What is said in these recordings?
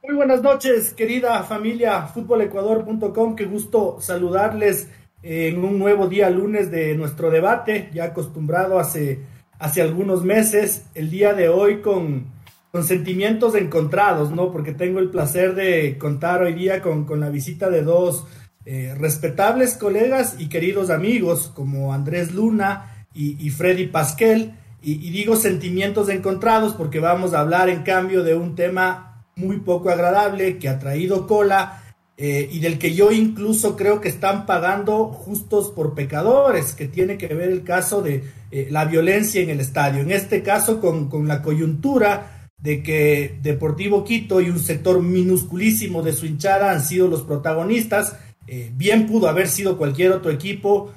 Muy buenas noches, querida familia futbolecuador.com. Qué gusto saludarles en un nuevo día lunes de nuestro debate, ya acostumbrado hace, hace algunos meses. El día de hoy con, con sentimientos encontrados, ¿no? Porque tengo el placer de contar hoy día con, con la visita de dos eh, respetables colegas y queridos amigos como Andrés Luna y, y Freddy Pasquel. Y, y, digo sentimientos encontrados porque vamos a hablar en cambio de un tema muy poco agradable que ha traído cola eh, y del que yo incluso creo que están pagando justos por pecadores, que tiene que ver el caso de eh, la violencia en el estadio. En este caso con, con la coyuntura de que Deportivo Quito y un sector minusculísimo de su hinchada han sido los protagonistas. Eh, bien pudo haber sido cualquier otro equipo,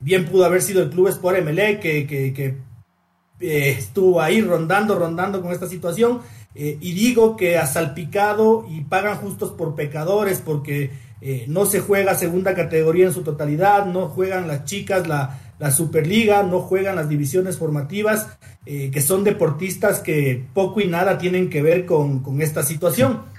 bien pudo haber sido el Club Sport MLE que, que, que estuvo ahí rondando, rondando con esta situación. Eh, y digo que ha salpicado y pagan justos por pecadores porque eh, no se juega segunda categoría en su totalidad, no juegan las chicas la, la Superliga, no juegan las divisiones formativas, eh, que son deportistas que poco y nada tienen que ver con, con esta situación.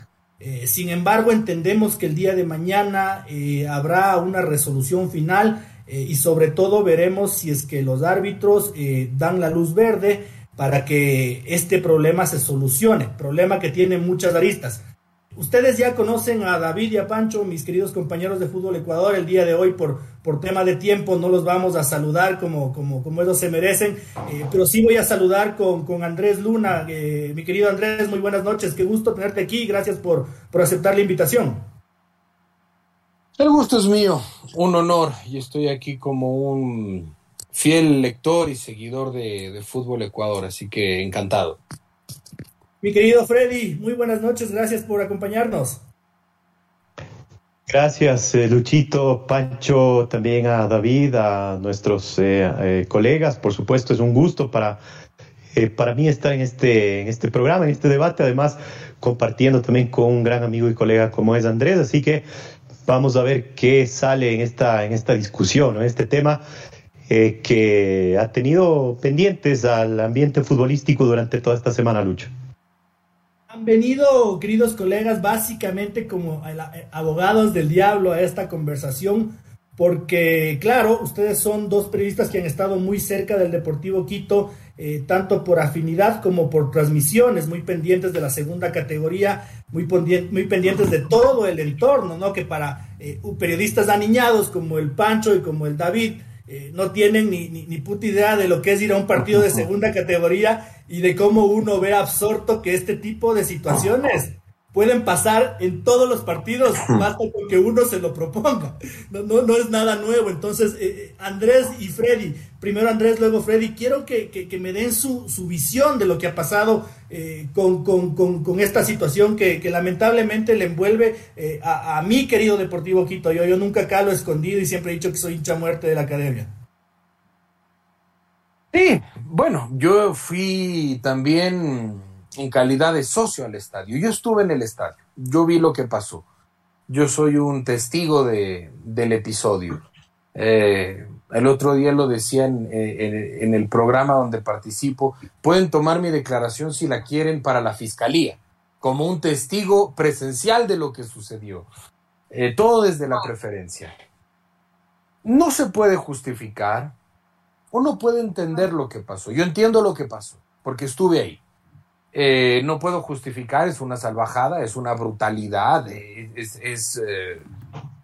Sin embargo, entendemos que el día de mañana habrá una resolución final y sobre todo veremos si es que los árbitros dan la luz verde para que este problema se solucione, problema que tiene muchas aristas. Ustedes ya conocen a David y a Pancho, mis queridos compañeros de Fútbol Ecuador, el día de hoy por, por tema de tiempo no los vamos a saludar como, como, como ellos se merecen, eh, pero sí voy a saludar con, con Andrés Luna. Eh, mi querido Andrés, muy buenas noches, qué gusto tenerte aquí, gracias por, por aceptar la invitación. El gusto es mío, un honor, y estoy aquí como un fiel lector y seguidor de, de, Fútbol Ecuador, así que encantado. Mi querido Freddy, muy buenas noches, gracias por acompañarnos. Gracias, eh, Luchito, Pancho, también a David, a nuestros eh, eh, colegas, por supuesto, es un gusto para, eh, para mí estar en este, en este programa, en este debate, además compartiendo también con un gran amigo y colega como es Andrés, así que vamos a ver qué sale en esta, en esta discusión, en este tema eh, que ha tenido pendientes al ambiente futbolístico durante toda esta semana, Lucho. Han venido, queridos colegas, básicamente como abogados del diablo a esta conversación, porque, claro, ustedes son dos periodistas que han estado muy cerca del Deportivo Quito, eh, tanto por afinidad como por transmisiones, muy pendientes de la segunda categoría, muy, pendientes de todo el entorno, ¿no? Que para eh, periodistas aniñados como el Pancho y como el David, eh, no tienen ni, ni, ni, puta idea de lo que es ir a un partido de segunda categoría y de cómo uno ve absorto que este tipo de situaciones pueden pasar en todos los partidos, basta con que uno se lo proponga. No, no, no es nada nuevo. Entonces, eh, Andrés y Freddy, primero Andrés, luego Freddy, quiero que, que, que me den su, su, visión de lo que ha pasado eh, con, con, con, con, esta situación que, que lamentablemente le envuelve eh, a, a, mi querido Deportivo Quito. Yo, yo nunca acá lo he escondido y siempre he dicho que soy hincha muerte de la academia. Sí, bueno, yo fui también en calidad de socio al estadio. Yo estuve en el estadio, yo vi lo que pasó. Yo soy un testigo de, del episodio. Eh, el otro día lo decía en, en, en, el programa donde participo. Pueden tomar mi declaración si la quieren para la fiscalía, como un testigo presencial de lo que sucedió. Eh, todo desde la preferencia. No se puede justificar. Uno puede entender lo que pasó. Yo entiendo lo que pasó, porque estuve ahí. Eh, no puedo justificar, es una salvajada, es una brutalidad, es, es eh,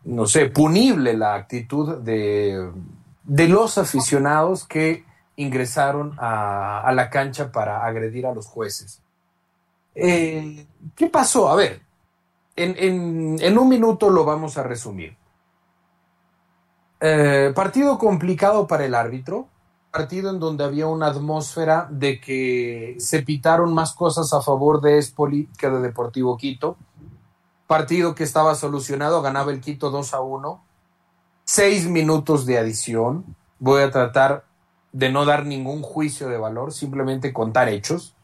no sé, punible la actitud de, de los aficionados que ingresaron a, la cancha para agredir a los jueces. Eh, ¿Qué pasó? A ver, en, en, un minuto lo vamos a resumir. Eh, partido complicado para el árbitro, partido en donde había una atmósfera de que se pitaron más cosas a favor de Espoli que de Deportivo Quito. Partido que estaba solucionado, ganaba el Quito 2 a 1. Seis minutos de adición. Voy a tratar de no dar ningún juicio de valor, simplemente contar hechos.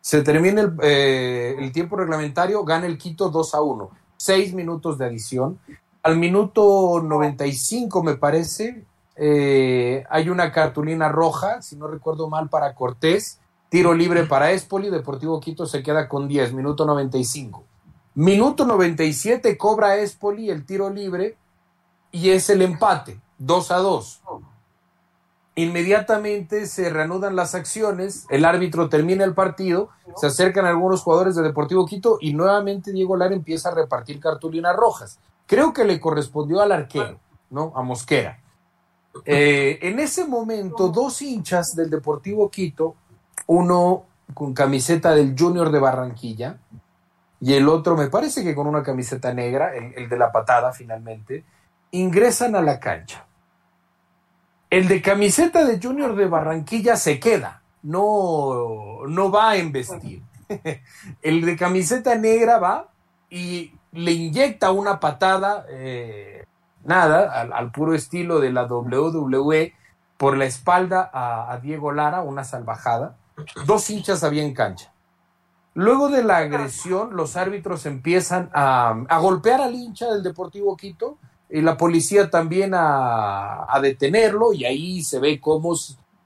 Se termina el, eh, tiempo reglamentario, gana el Quito 2 a 1. Seis minutos de adición. Al minuto 95, me parece, eh, hay una cartulina roja, si no recuerdo mal, para Cortés. Tiro libre para Espoli. Deportivo Quito se queda con 10, minuto 95. Minuto 97 cobra Espoli el tiro libre y es el empate, 2 a 2. Inmediatamente se reanudan las acciones, el árbitro termina el partido, se acercan algunos jugadores de Deportivo Quito y nuevamente Diego Lara empieza a repartir cartulinas rojas. Creo que le correspondió al arquero, ¿no? A Mosquera. Eh, en ese momento, dos hinchas del Deportivo Quito, uno con camiseta del Junior de Barranquilla y el otro, me parece que con una camiseta negra, el, el de la patada finalmente, ingresan a la cancha. El de camiseta de Junior de Barranquilla se queda, no, no va a embestir. El de camiseta negra va y le inyecta una patada, eh, nada, al, puro estilo de la WWE, por la espalda a, a, Diego Lara, una salvajada. Dos hinchas había en cancha. Luego de la agresión, los árbitros empiezan a, a golpear al hincha del Deportivo Quito y la policía también a, a detenerlo y ahí se ve cómo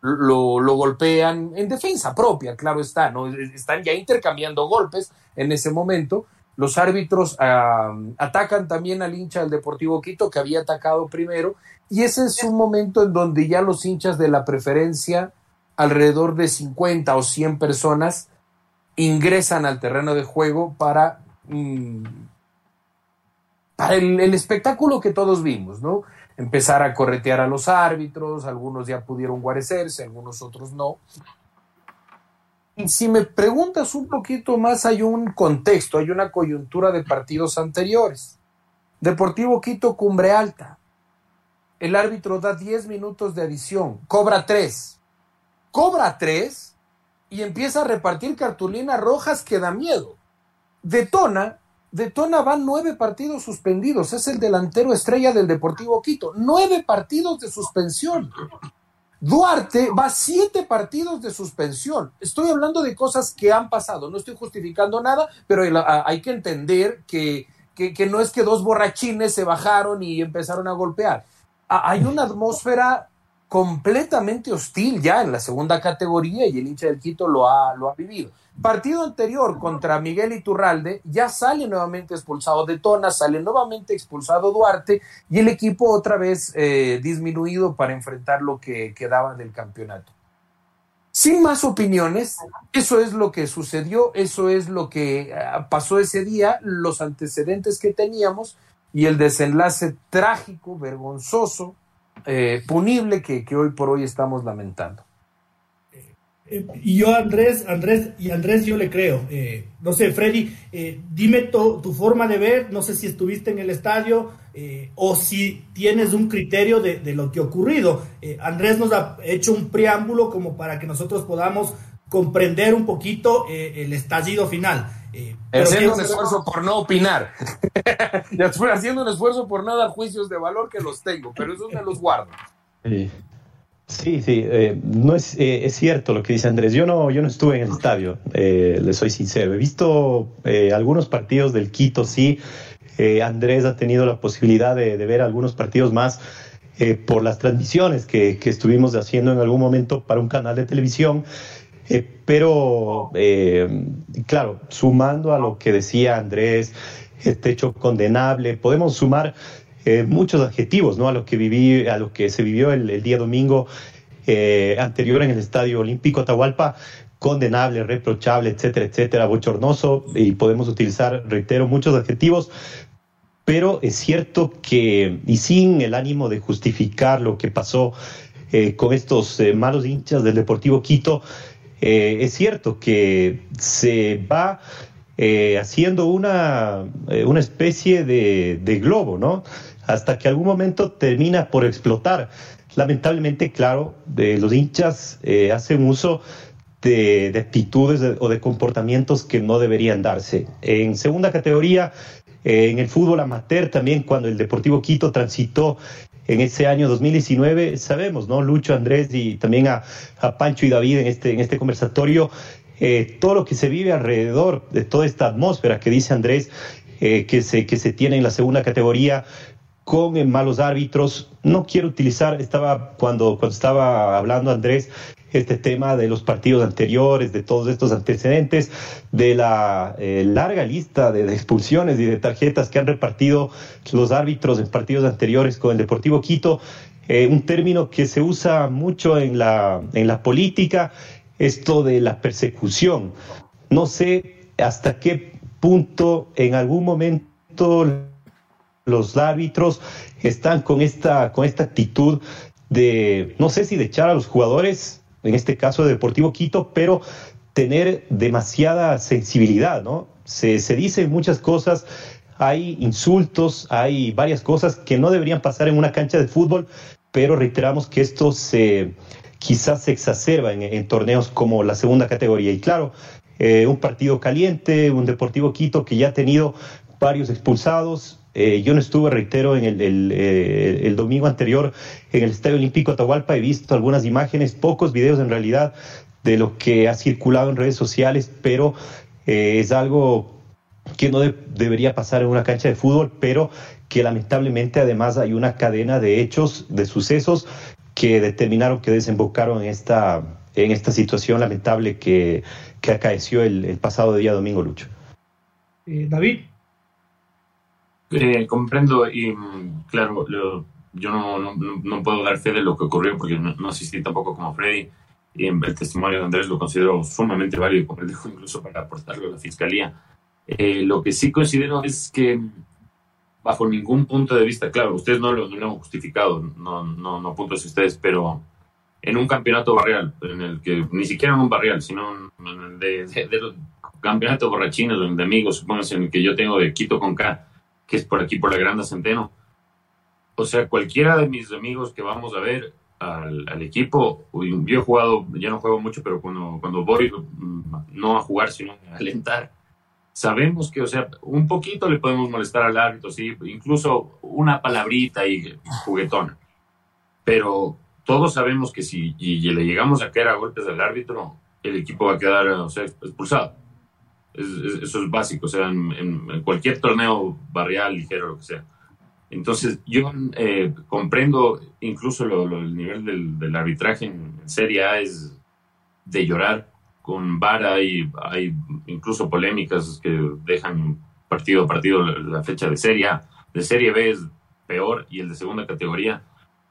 lo, lo, golpean en defensa propia, claro está, ¿no? Están ya intercambiando golpes en ese momento. Los árbitros atacan también al hincha del Deportivo Quito que había atacado primero y ese es un momento en donde ya los hinchas de la preferencia, alrededor de 50 o 100 personas, ingresan al terreno de juego para mmm, para el, el, espectáculo que todos vimos, ¿no? Empezar a corretear a los árbitros, algunos ya pudieron guarecerse, algunos otros no. Y si me preguntas un poquito más, hay un contexto, hay una coyuntura de partidos anteriores. Deportivo Quito, Cumbre Alta. El árbitro da 10 minutos de adición, cobra 3. Cobra 3 y empieza a repartir cartulinas rojas que da miedo. Detona de Tona van nueve partidos suspendidos. Es el delantero estrella del Deportivo Quito. Nueve partidos de suspensión. Duarte va siete partidos de suspensión. Estoy hablando de cosas que han pasado. No estoy justificando nada, pero hay que entender que, que, no es que dos borrachines se bajaron y empezaron a golpear. Hay una atmósfera completamente hostil ya en la segunda categoría y el hincha del Quito lo ha, lo ha vivido. Partido anterior contra Miguel Iturralde, ya sale nuevamente expulsado de Tona, sale nuevamente expulsado Duarte y el equipo otra vez eh, disminuido para enfrentar lo que quedaba del campeonato. Sin más opiniones, eso es lo que sucedió, eso es lo que uh, pasó ese día, los antecedentes que teníamos y el desenlace trágico, vergonzoso, eh, punible que, que hoy por hoy estamos lamentando. Y yo, Andrés, Andrés, y Andrés, yo le creo. Eh, no sé, Freddy, eh, dime tu, tu, forma de ver, no sé si estuviste en el estadio eh, o si tienes un criterio de, de lo que ha ocurrido. Eh, Andrés nos ha hecho un preámbulo como para que nosotros podamos comprender un poquito eh, el estallido final. haciendo un esfuerzo por no opinar. estoy haciendo un esfuerzo por no dar juicios de valor que los tengo, pero esos me los guardo. Sí. Sí, sí, eh, no es, eh, es, cierto lo que dice Andrés. Yo no, yo no estuve en el estadio, eh, le soy sincero. He visto eh, algunos partidos del Quito, sí. Andrés ha tenido la posibilidad de, de ver algunos partidos más por las transmisiones que, que, estuvimos haciendo en algún momento para un canal de televisión. Pero, claro, sumando a lo que decía Andrés, este hecho condenable, podemos sumar eh, muchos adjetivos ¿no? a lo que viví, a lo que se vivió el, el día domingo eh, anterior en el Estadio Olímpico Atahualpa, condenable, reprochable, etcétera, etcétera, bochornoso, y podemos utilizar, reitero, muchos adjetivos, pero es cierto que, y sin el ánimo de justificar lo que pasó eh, con estos eh, malos hinchas del Deportivo Quito, eh, es cierto que se va eh, haciendo una, eh, una especie de, de, globo, ¿no? Hasta que algún momento termina por explotar. lamentablemente, claro, de los hinchas hacen uso de, actitudes o de comportamientos que no deberían darse. En segunda categoría, en el fútbol amateur también, cuando el Deportivo Quito transitó en ese año 2019, sabemos, ¿no? Lucho, Andrés y también a, Pancho y David en este, en este conversatorio, eh, todo lo que se vive alrededor de toda esta atmósfera que dice Andrés, eh, que, se, que se tiene en la segunda categoría con malos árbitros. No quiero utilizar, estaba cuando, cuando estaba hablando Andrés, este tema de los partidos anteriores, de todos estos antecedentes, de la eh, larga lista de, expulsiones y de tarjetas que han repartido los árbitros en partidos anteriores con el Deportivo Quito, eh, un término que se usa mucho en la, en la política, esto de la persecución. No sé hasta qué punto en algún momento los árbitros están con esta, con esta actitud de, no sé si de echar a los jugadores en este caso de Deportivo Quito, pero tener demasiada sensibilidad, ¿no? Se, se dicen muchas cosas, hay insultos, hay varias cosas que no deberían pasar en una cancha de fútbol, pero reiteramos que esto se quizás se exacerba en, torneos como la segunda categoría. Y claro, eh, un partido caliente, un Deportivo Quito que ya ha tenido varios expulsados, eh, yo no estuve, reitero, en el, eh, el, domingo anterior en el Estadio Olímpico Atahualpa. He visto algunas imágenes, pocos videos en realidad, de lo que ha circulado en redes sociales, pero eh, es algo que no debería pasar en una cancha de fútbol, pero que lamentablemente además hay una cadena de hechos, de sucesos que determinaron, que desembocaron en esta, en esta situación lamentable que, que acaeció el, el pasado día domingo, Lucho. David. Eh, comprendo y mm, claro, yo no, no, no, puedo dar fe de lo que ocurrió porque no, asistí tampoco como Freddy y el testimonio de Andrés lo considero sumamente válido como dijo incluso para aportarlo a la fiscalía. Eh, lo que sí considero es que bajo ningún punto de vista, claro, ustedes no lo, han justificado, no, no, no puntos ustedes, pero en un campeonato barrial, en el que ni siquiera en un barrial, sino en el de, de, los campeonatos borrachinos, de amigos, supongo, en el que yo tengo de Quito con K, que es por aquí, por la Granda Centeno. O sea, cualquiera de mis amigos que vamos a ver al, equipo, yo he jugado, ya no juego mucho, pero cuando, cuando voy, mm, no a jugar, sino a alentar, sabemos que, o sea, un poquito le podemos molestar al árbitro, sí, incluso una palabrita y juguetona. Pero todos sabemos que si le llegamos a caer a golpes al árbitro, el equipo va a quedar, o sea, expulsado eso es básico, o sea, en, cualquier torneo barrial, ligero, lo que sea. Entonces, yo eh, comprendo incluso el nivel del, arbitraje en, Serie A es de llorar. Con VAR hay, hay incluso polémicas que dejan partido a partido la, fecha de Serie A. De Serie B es peor y el de segunda categoría.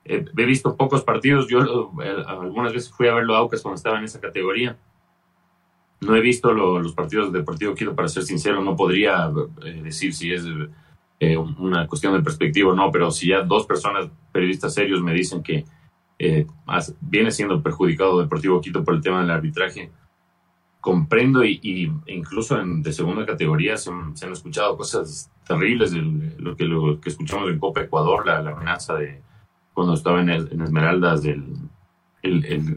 he visto pocos partidos, yo eh, algunas veces fui a verlo a Aucas cuando estaba en esa categoría no he visto los partidos del Deportivo Quito, para ser sincero, no podría eh, decir si es eh, una cuestión de perspectiva o no, pero si ya dos personas, periodistas serios, me dicen que eh, viene siendo perjudicado Deportivo Quito por el tema del arbitraje, comprendo y, incluso en, de segunda categoría se, han escuchado cosas terribles, lo, que, lo que escuchamos en Copa Ecuador, la, amenaza de cuando estaba en, Esmeraldas, del,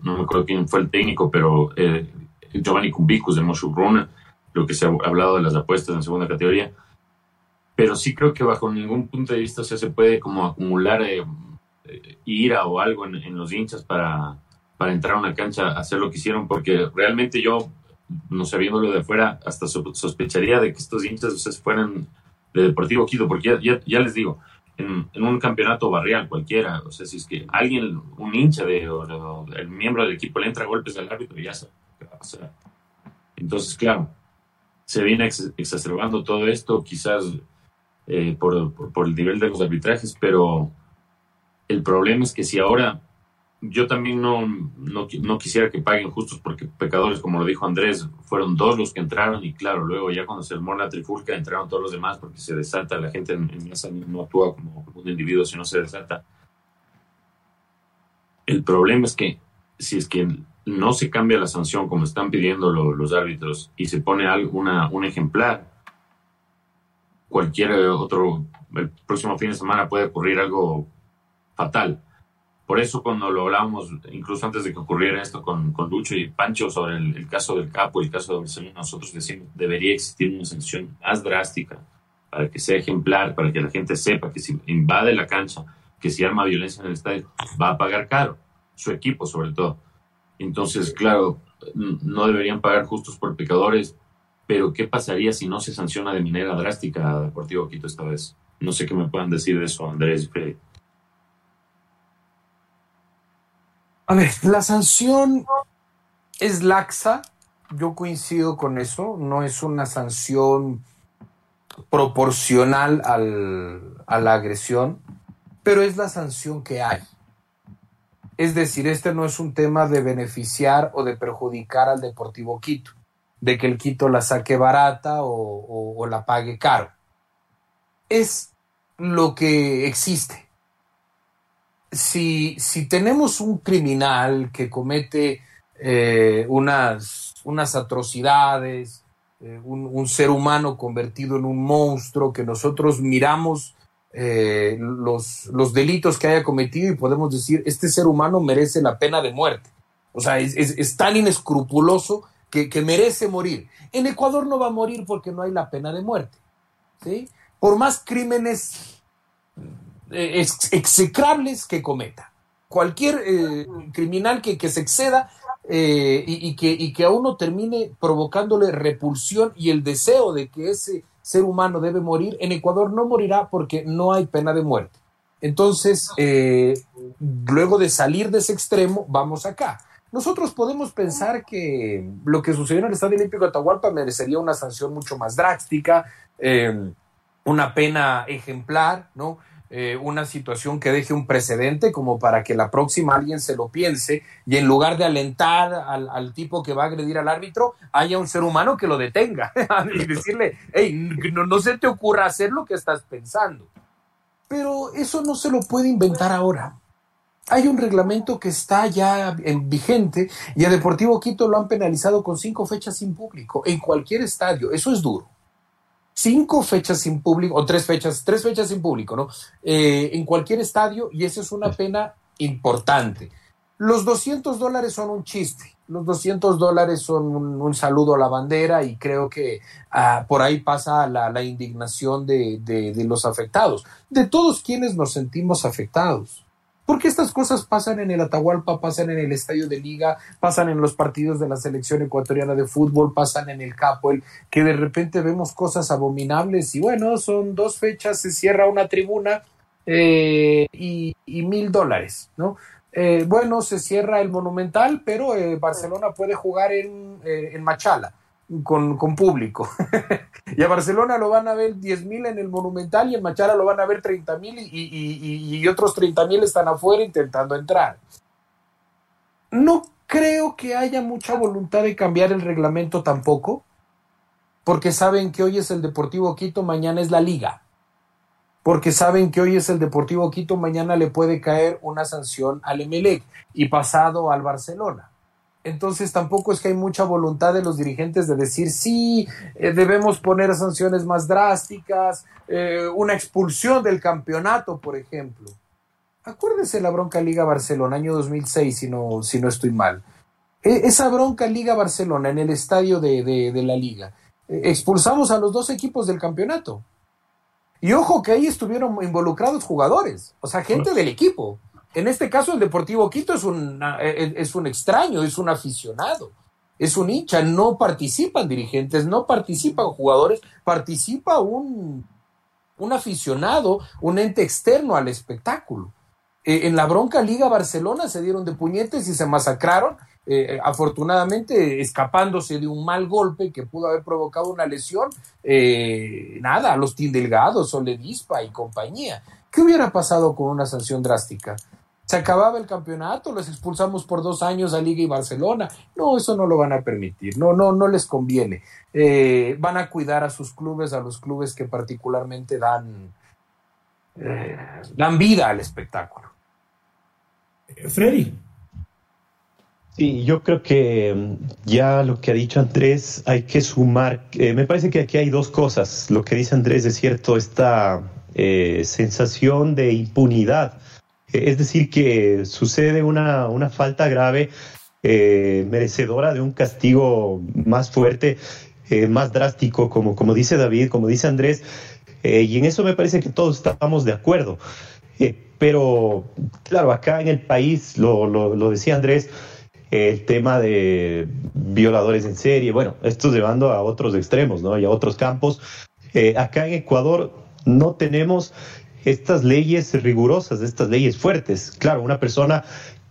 no me acuerdo quién fue el técnico, pero Giovanni Kumbicus de Moshurruna, lo que se ha hablado de las apuestas en segunda categoría. Pero sí creo que bajo ningún punto de vista se puede como acumular eh, eh, ira o algo en, los hinchas para, para entrar a una cancha a hacer lo que hicieron, porque realmente yo, no sabiéndolo de afuera, hasta sospecharía de que estos hinchas fueran de Deportivo Quito, porque ya, les digo, en, un campeonato barrial cualquiera, o sea, si es que alguien, un hincha de, o, el miembro del equipo le entra golpes al árbitro, ya entonces, claro, se viene exacerbando todo esto, quizás eh, por, el nivel de los arbitrajes, pero el problema es que si ahora yo también no, no, quisiera que paguen justos porque pecadores, como lo dijo Andrés, fueron dos los que entraron y claro, luego ya cuando se armó la trifulca entraron todos los demás porque se desata, la gente en, en no actúa como un individuo, sino se desata. El problema es que si es que no se cambia la sanción como están pidiendo los árbitros y se pone alguna, un ejemplar, cualquier otro, el próximo fin de semana puede ocurrir algo fatal. Por eso cuando lo hablábamos, incluso antes de que ocurriera esto con, con Lucho y Pancho sobre el, caso del Capo y el caso de Barcelona, nosotros decimos debería existir una sanción más drástica para que sea ejemplar, para que la gente sepa que si invade la cancha, que si arma violencia en el estadio, va a pagar caro, su equipo sobre todo. Entonces, claro, no deberían pagar justos por pecadores, pero ¿qué pasaría si no se sanciona de manera drástica a Deportivo Quito esta vez? No sé qué me puedan decir de eso, Andrés. A ver, la sanción es laxa, yo coincido con eso, no es una sanción proporcional al, a la agresión, pero es la sanción que hay. Es decir, este no es un tema de beneficiar o de perjudicar al Deportivo Quito, de que el Quito la saque barata o, la pague caro. Es lo que existe. Si, si tenemos un criminal que comete eh, unas, unas atrocidades, eh, un, un, ser humano convertido en un monstruo que nosotros miramos eh, los, los delitos que haya cometido y podemos decir, este ser humano merece la pena de muerte. O sea, es, tan inescrupuloso que, merece morir. En Ecuador no va a morir porque no hay la pena de muerte. ¿sí? Por más crímenes eh, execrables que cometa. Cualquier eh, criminal que, que, se exceda y, que, y que a uno termine provocándole repulsión y el deseo de que ese ser humano debe morir, en Ecuador no morirá porque no hay pena de muerte. Entonces, eh, luego de salir de ese extremo, vamos acá. Nosotros podemos pensar que lo que sucedió en el Estadio Olímpico de Atahualpa merecería una sanción mucho más drástica, eh, una pena ejemplar, ¿no? Eh, una situación que deje un precedente como para que la próxima alguien se lo piense y en lugar de alentar al, tipo que va a agredir al árbitro, haya un ser humano que lo detenga y decirle, hey, no, no se te ocurra hacer lo que estás pensando. Pero eso no se lo puede inventar ahora. Hay un reglamento que está ya en vigente y a Deportivo Quito lo han penalizado con cinco fechas sin público en cualquier estadio. Eso es duro cinco fechas sin público, o tres fechas, tres fechas sin público, ¿no? Eh, en cualquier estadio, y esa es una pena importante. Los 200 dólares son un chiste, los 200 dólares son un, saludo a la bandera y creo que ah, por ahí pasa la, indignación de, de los afectados, de todos quienes nos sentimos afectados. Porque estas cosas pasan en el Atahualpa, pasan en el estadio de liga, pasan en los partidos de la selección ecuatoriana de fútbol, pasan en el Capoel, que de repente vemos cosas abominables y bueno, son dos fechas, se cierra una tribuna eh, y, mil dólares, ¿no? Eh, bueno, se cierra el Monumental, pero eh, Barcelona puede jugar en, en Machala con, con público. y a Barcelona lo van a ver 10.000 en el Monumental y en Machara lo van a ver 30.000 y, y, y, otros 30.000 están afuera intentando entrar. No creo que haya mucha voluntad de cambiar el reglamento tampoco, porque saben que hoy es el Deportivo Quito, mañana es la liga. Porque saben que hoy es el Deportivo Quito, mañana le puede caer una sanción al Emelec y pasado al Barcelona entonces tampoco es que hay mucha voluntad de los dirigentes de decir sí, eh, debemos poner sanciones más drásticas, eh, una expulsión del campeonato, por ejemplo. Acuérdese la bronca Liga Barcelona, año 2006, si no, si no estoy mal. E, esa bronca Liga Barcelona en el estadio de, de la liga. E, expulsamos a los dos equipos del campeonato. Y ojo que ahí estuvieron involucrados jugadores, o sea, gente del equipo. En este caso, el Deportivo Quito es un, eh, eh, es un extraño, es un aficionado, es un hincha, no participan dirigentes, no participan jugadores, participa un, un aficionado, un ente externo al espectáculo. Eh, en la bronca Liga Barcelona se dieron de puñetes y se masacraron, afortunadamente escapándose de un mal golpe que pudo haber provocado una lesión, nada, los Tindelgados, Soledispa y compañía. ¿Qué hubiera pasado con una sanción drástica? Se acababa el campeonato, los expulsamos por dos años a Liga y Barcelona. No, eso no lo van a permitir, no, no, no les conviene. Eh, van a cuidar a sus clubes, a los clubes que particularmente dan, eh, dan vida al espectáculo. Freddy. Sí, yo creo que mm, ya lo que ha dicho Andrés hay que sumar, eh, me parece que aquí hay dos cosas. Lo que dice Andrés es cierto, esta sensación de impunidad Es decir, que sucede una, una falta grave, eh, merecedora de un castigo más fuerte, eh, más drástico, como, como dice David, como dice Andrés, eh, y en eso me parece que todos estamos de acuerdo. pero, claro, acá en el país, lo, lo, decía Andrés, el tema de violadores en serie, bueno, esto llevando a otros extremos, ¿no? Y a otros campos. acá en Ecuador no tenemos estas leyes rigurosas, estas leyes fuertes. Claro, una persona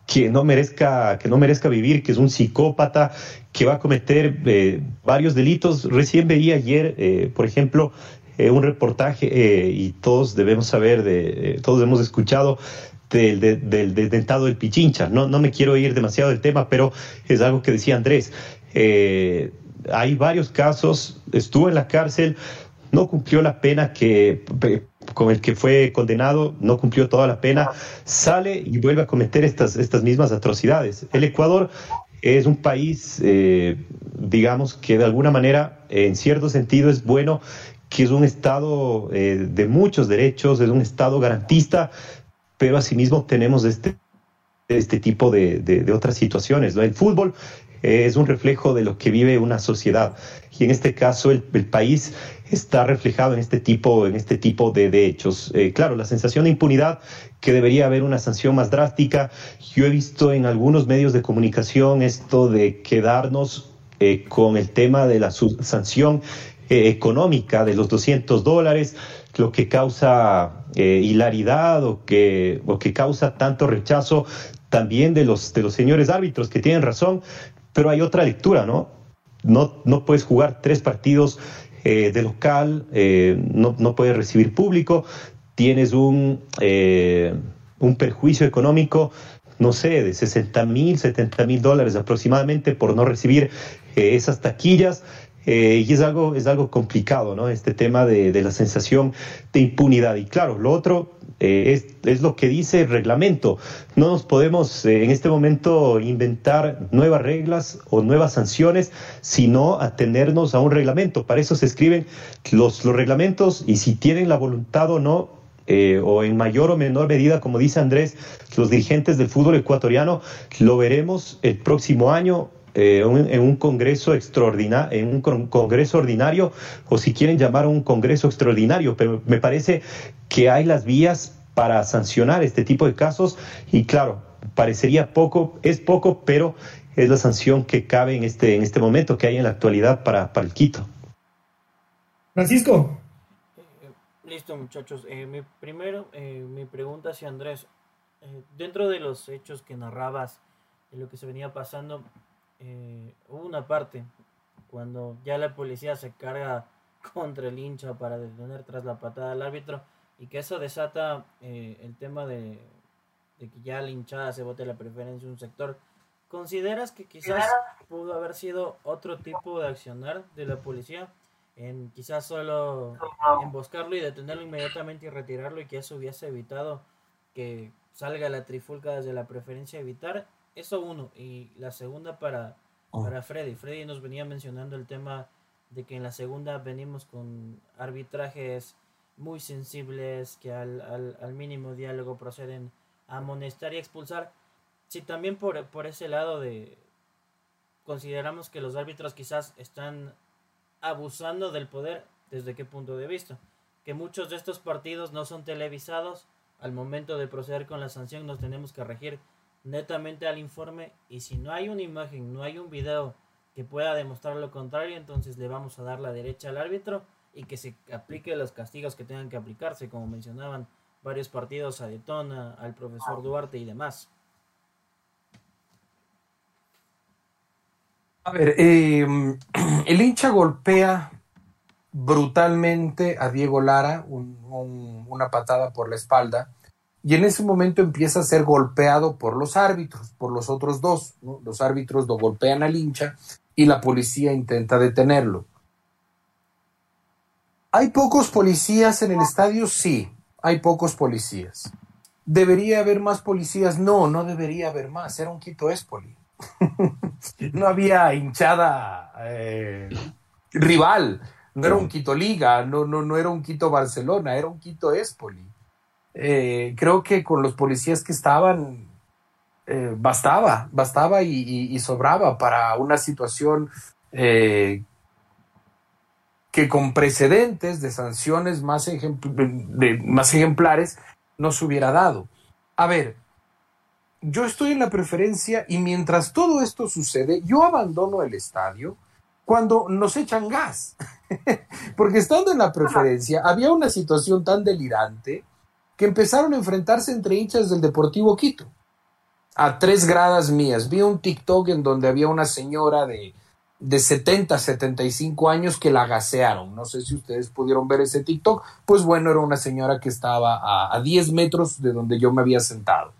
que no merezca, que no merezca vivir, que es un psicópata, que va a cometer eh, varios delitos. Recién veía ayer, eh, por ejemplo, eh, un reportaje y todos debemos saber, de, todos hemos escuchado del, del, del, del Pichincha. No, no me quiero ir demasiado del tema, pero es algo que decía Andrés. hay varios casos, estuvo en la cárcel, no cumplió la pena que con el que fue condenado, no cumplió toda la pena, sale y vuelve a cometer estas, estas mismas atrocidades. El Ecuador es un país, eh, digamos, que de alguna manera, en cierto sentido, es bueno, que es un Estado eh, de muchos derechos, es un Estado garantista, pero asimismo tenemos este, este tipo de, de, otras situaciones. El fútbol es un reflejo de lo que vive una sociedad. Y en este caso el, país está reflejado en este tipo, en este tipo de, hechos. Eh, claro, la sensación de impunidad, que debería haber una sanción más drástica. Yo he visto en algunos medios de comunicación esto de quedarnos eh, con el tema de la sanción eh, económica de los 200 dólares, lo que causa hilaridad o que, o que causa tanto rechazo también de los, de los señores árbitros que tienen razón, pero hay otra lectura, ¿no? No, no puedes jugar tres partidos eh, de local, eh, no, no, puedes recibir público, tienes un, eh, un perjuicio económico, no sé, de 60 mil, 70 mil dólares aproximadamente por no recibir esas taquillas. Y es algo, es algo complicado, ¿no? Este tema de, de la sensación de impunidad. Y claro, lo otro eh, es, lo que dice el reglamento. No nos podemos eh, en este momento inventar nuevas reglas o nuevas sanciones, sino atenernos a un reglamento. Para eso se escriben los, los reglamentos y si tienen la voluntad o no, eh, o en mayor o menor medida, como dice Andrés, los dirigentes del fútbol ecuatoriano, lo veremos el próximo año en un congreso extraordinario, en un congreso ordinario, o si quieren llamar un congreso extraordinario, pero me parece que hay las vías para sancionar este tipo de casos y claro, parecería poco, es poco, pero es la sanción que cabe en este, en este momento que hay en la actualidad para, para el Quito. Francisco. Eh, listo, muchachos. Eh, mi, primero, eh, mi pregunta hacia Andrés. dentro de los hechos que narrabas, de lo que se venía pasando, hubo una parte cuando ya la policía se carga contra el hincha para detener tras la patada al árbitro y que eso desata eh, el tema de, que ya la hinchada se vote la preferencia de un sector. ¿Consideras que quizás pudo haber sido otro tipo de accionar de la policía? En quizás solo emboscarlo y detenerlo inmediatamente y retirarlo y que eso hubiese evitado que salga la trifulca desde la preferencia evitar. Eso uno. Y la segunda para, oh. para Freddy. Freddy nos venía mencionando el tema de que en la segunda venimos con arbitrajes muy sensibles que al, al, al, mínimo diálogo proceden a amonestar y expulsar. Si también por, por ese lado de consideramos que los árbitros quizás están abusando del poder, ¿desde qué punto de vista? Que muchos de estos partidos no son televisados, al momento de proceder con la sanción nos tenemos que regir netamente al informe y si no hay una imagen, no hay un video que pueda demostrar lo contrario, entonces le vamos a dar la derecha al árbitro y que se aplique los castigos que tengan que aplicarse, como mencionaban varios partidos a Detona, al profesor Duarte y demás. A ver, em, el hincha golpea brutalmente a Diego Lara, una patada por la espalda, y en ese momento empieza a ser golpeado por los árbitros, por los otros dos. Los árbitros lo golpean al hincha y la policía intenta detenerlo. ¿Hay pocos policías en el estadio? Sí, hay pocos policías. ¿Debería haber más policías? No, no debería haber más. Era un Quito Espoli. no había hinchada eh, rival. No era un Quito Liga, no, no, no era un Quito Barcelona, era un Quito Espoli. Eh, creo que con los policías que estaban, eh, bastaba, bastaba y, sobraba para una situación eh, que con precedentes de sanciones más, de, más ejemplares no se hubiera dado. A ver, yo estoy en la preferencia y mientras todo esto sucede, yo abandono el estadio cuando nos echan gas. Porque estando en la preferencia, había una situación tan delirante que empezaron a enfrentarse entre hinchas del Deportivo Quito. A tres gradas mías. Vi un TikTok en donde había una señora de, de 70, 75 años que la gasearon. No sé si ustedes pudieron ver ese TikTok. Pues bueno, era una señora que estaba a, a 10 metros de donde yo me había sentado.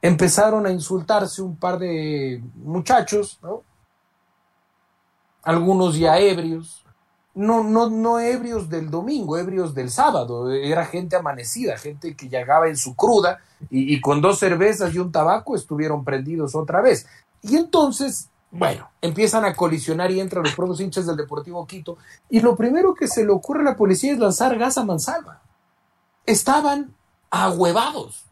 Empezaron a insultarse un par de muchachos, ¿no? Algunos ya ebrios, no, no, no ebrios del domingo, ebrios del sábado, era gente amanecida, gente que llegaba en su cruda y, con dos cervezas y un tabaco estuvieron prendidos otra vez. Y entonces, bueno, empiezan a colisionar y entran los propios hinchas del Deportivo Quito y lo primero que se le ocurre a la policía es lanzar gas a mansalva. Estaban ahuevados.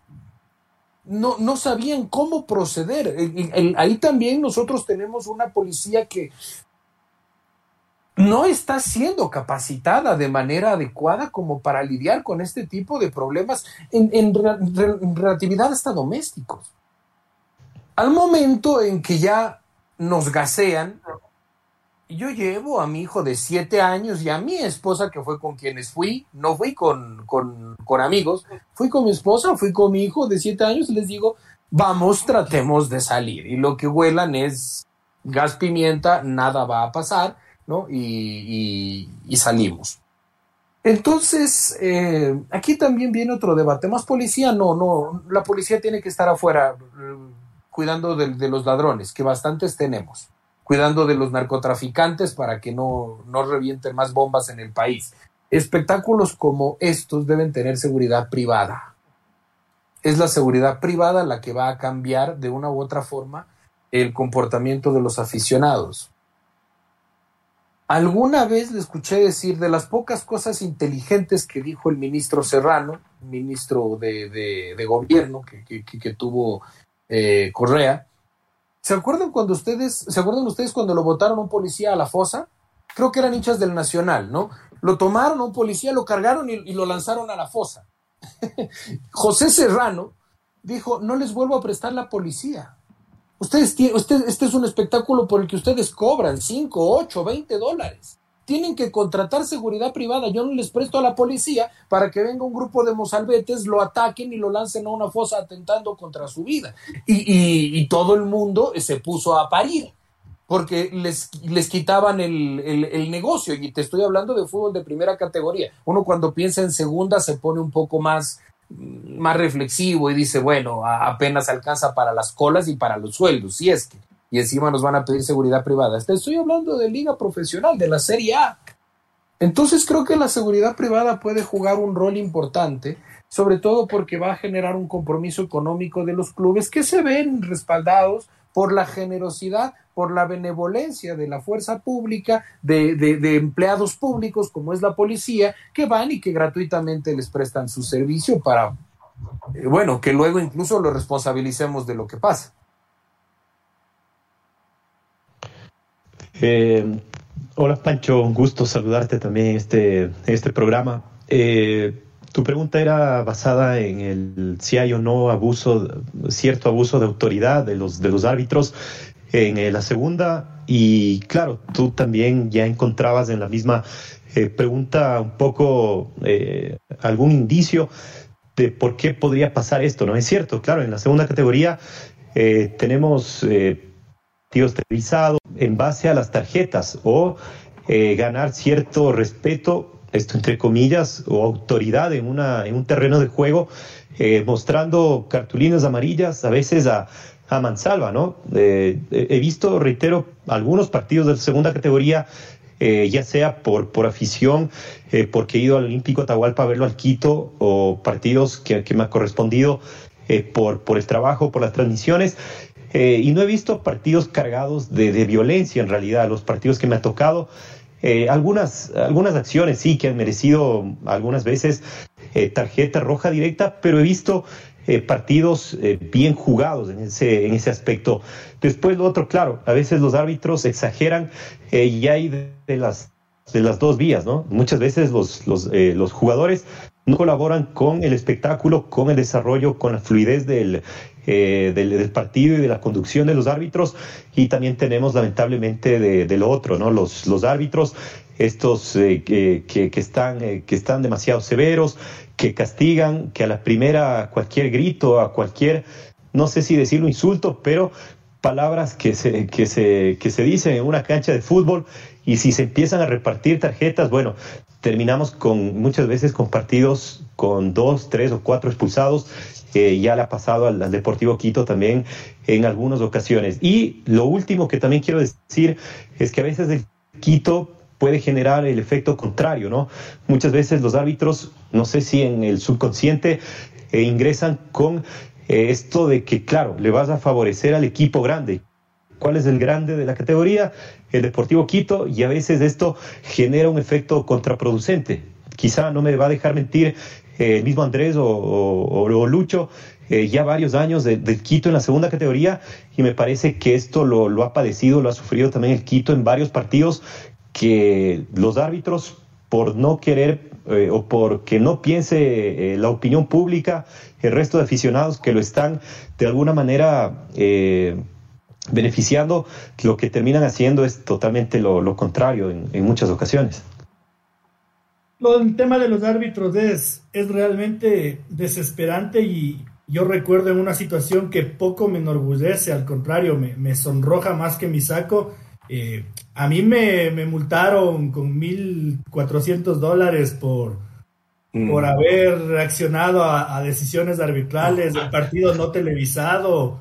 No, no sabían cómo proceder. ahí también nosotros tenemos una policía que no está siendo capacitada de manera adecuada como para lidiar con este tipo de problemas en, relatividad hasta domésticos. Al momento en que ya nos gasean, yo llevo a mi hijo de siete años y a mi esposa, que fue con quienes fui, no fui con, con, con amigos, fui con mi esposa, fui con mi hijo de siete años y les digo, vamos, tratemos de salir. Y lo que huelan es gas pimienta, nada va a pasar ¿no? Y, salimos. Entonces, eh, aquí también viene otro debate. ¿Más policía? No, no. La policía tiene que estar afuera eh, cuidando de, los ladrones, que bastantes tenemos. Cuidando de los narcotraficantes para que no, no revienten más bombas en el país. Espectáculos como estos deben tener seguridad privada. Es la seguridad privada la que va a cambiar de una u otra forma el comportamiento de los aficionados. Alguna vez le escuché decir de las pocas cosas inteligentes que dijo el ministro Serrano, ministro de, gobierno que, tuvo eh, Correa. ¿Se acuerdan cuando ustedes, se acuerdan ustedes cuando lo votaron un policía a la fosa? Creo que eran hinchas del Nacional, ¿no? Lo tomaron a un policía, lo cargaron y lo lanzaron a la fosa. José Serrano dijo, no les vuelvo a prestar la policía. Ustedes este es un espectáculo por el que ustedes cobran 5, 8, 20 dólares. Tienen que contratar seguridad privada. Yo no les presto a la policía para que venga un grupo de mozalbetes, lo ataquen y lo lancen a una fosa atentando contra su vida. Y, todo el mundo se puso a parir porque les, les quitaban el, el, negocio. Y te estoy hablando de fútbol de primera categoría. Uno cuando piensa en segunda se pone un poco más más reflexivo y dice, bueno, apenas alcanza para las colas y para los sueldos, si es que, y encima nos van a pedir seguridad privada. Estoy hablando de liga profesional, de la Serie A. Entonces creo que la seguridad privada puede jugar un rol importante, sobre todo porque va a generar un compromiso económico de los clubes que se ven respaldados por la generosidad, por la benevolencia de la fuerza pública, de, empleados públicos como es la policía, que van y que gratuitamente les prestan su servicio para, eh, bueno, que luego incluso lo responsabilicemos de lo que pasa. Eh, hola Pancho, un gusto saludarte también en este, este programa. Eh, tu pregunta era basada en el si hay o no abuso, cierto abuso de autoridad de los, de los árbitros en eh, la segunda. Y claro, tú también ya encontrabas en la misma eh, pregunta un poco eh, algún indicio de por qué podría pasar esto, ¿no? Es cierto, claro, en la segunda categoría tenemos tíos televisados en base a las tarjetas o ganar cierto respeto esto entre comillas, o autoridad en, una, en un terreno de juego, eh, mostrando cartulinas amarillas a veces a, a mansalva, ¿no? Eh, he visto, reitero, algunos partidos de segunda categoría, eh, ya sea por, por afición, porque he ido al Olímpico Atahualpa a verlo al Quito, o partidos que, que me ha correspondido por, por el trabajo, por las transmisiones, y no he visto partidos cargados de, de violencia en realidad, los partidos que me ha tocado. Eh, algunas, algunas acciones sí que han merecido algunas veces eh, tarjeta roja directa, pero he visto eh, partidos eh, bien jugados en ese, en ese aspecto. Después lo otro, claro, a veces los árbitros exageran y hay de, las, de las dos vías, ¿no? Muchas veces los, los, los jugadores no colaboran con el espectáculo, con el desarrollo, con la fluidez del, del, partido y de la conducción de los árbitros. Y también tenemos lamentablemente de, lo otro, ¿no? Los, los árbitros, estos que, que, están, que están demasiado severos, que castigan, que a la primera cualquier grito, a cualquier, no sé si decirlo insulto, pero palabras que se, que se, que se dicen en una cancha de fútbol y si se empiezan a repartir tarjetas, bueno, terminamos con muchas veces con partidos con dos, tres o cuatro expulsados. Eh, ya le ha pasado al, al, Deportivo Quito también en algunas ocasiones. Y lo último que también quiero decir es que a veces el Quito puede generar el efecto contrario, ¿no? Muchas veces los árbitros, no sé si en el subconsciente, eh, ingresan con eh, esto de que, claro, le vas a favorecer al equipo grande. ¿Cuál es el grande de la categoría? El Deportivo Quito, y a veces esto genera un efecto contraproducente. Quizá no me va a dejar mentir eh, el mismo Andrés o, Lucho, ya varios años del Quito en la segunda categoría y me parece que esto lo, lo, ha padecido, lo ha sufrido también el Quito en varios partidos que los árbitros, por no querer eh, o porque no piense eh, la opinión pública, el resto de aficionados que lo están de alguna manera eh, beneficiando, lo que terminan haciendo es totalmente lo, contrario en, muchas ocasiones. Lo, el tema de los árbitros es, es realmente desesperante y yo recuerdo en una situación que poco me enorgullece, al contrario, me, me sonroja más que mi saco a mí me, multaron con 1.400 dólares por, mm. por haber reaccionado a, decisiones arbitrales del partido no televisado.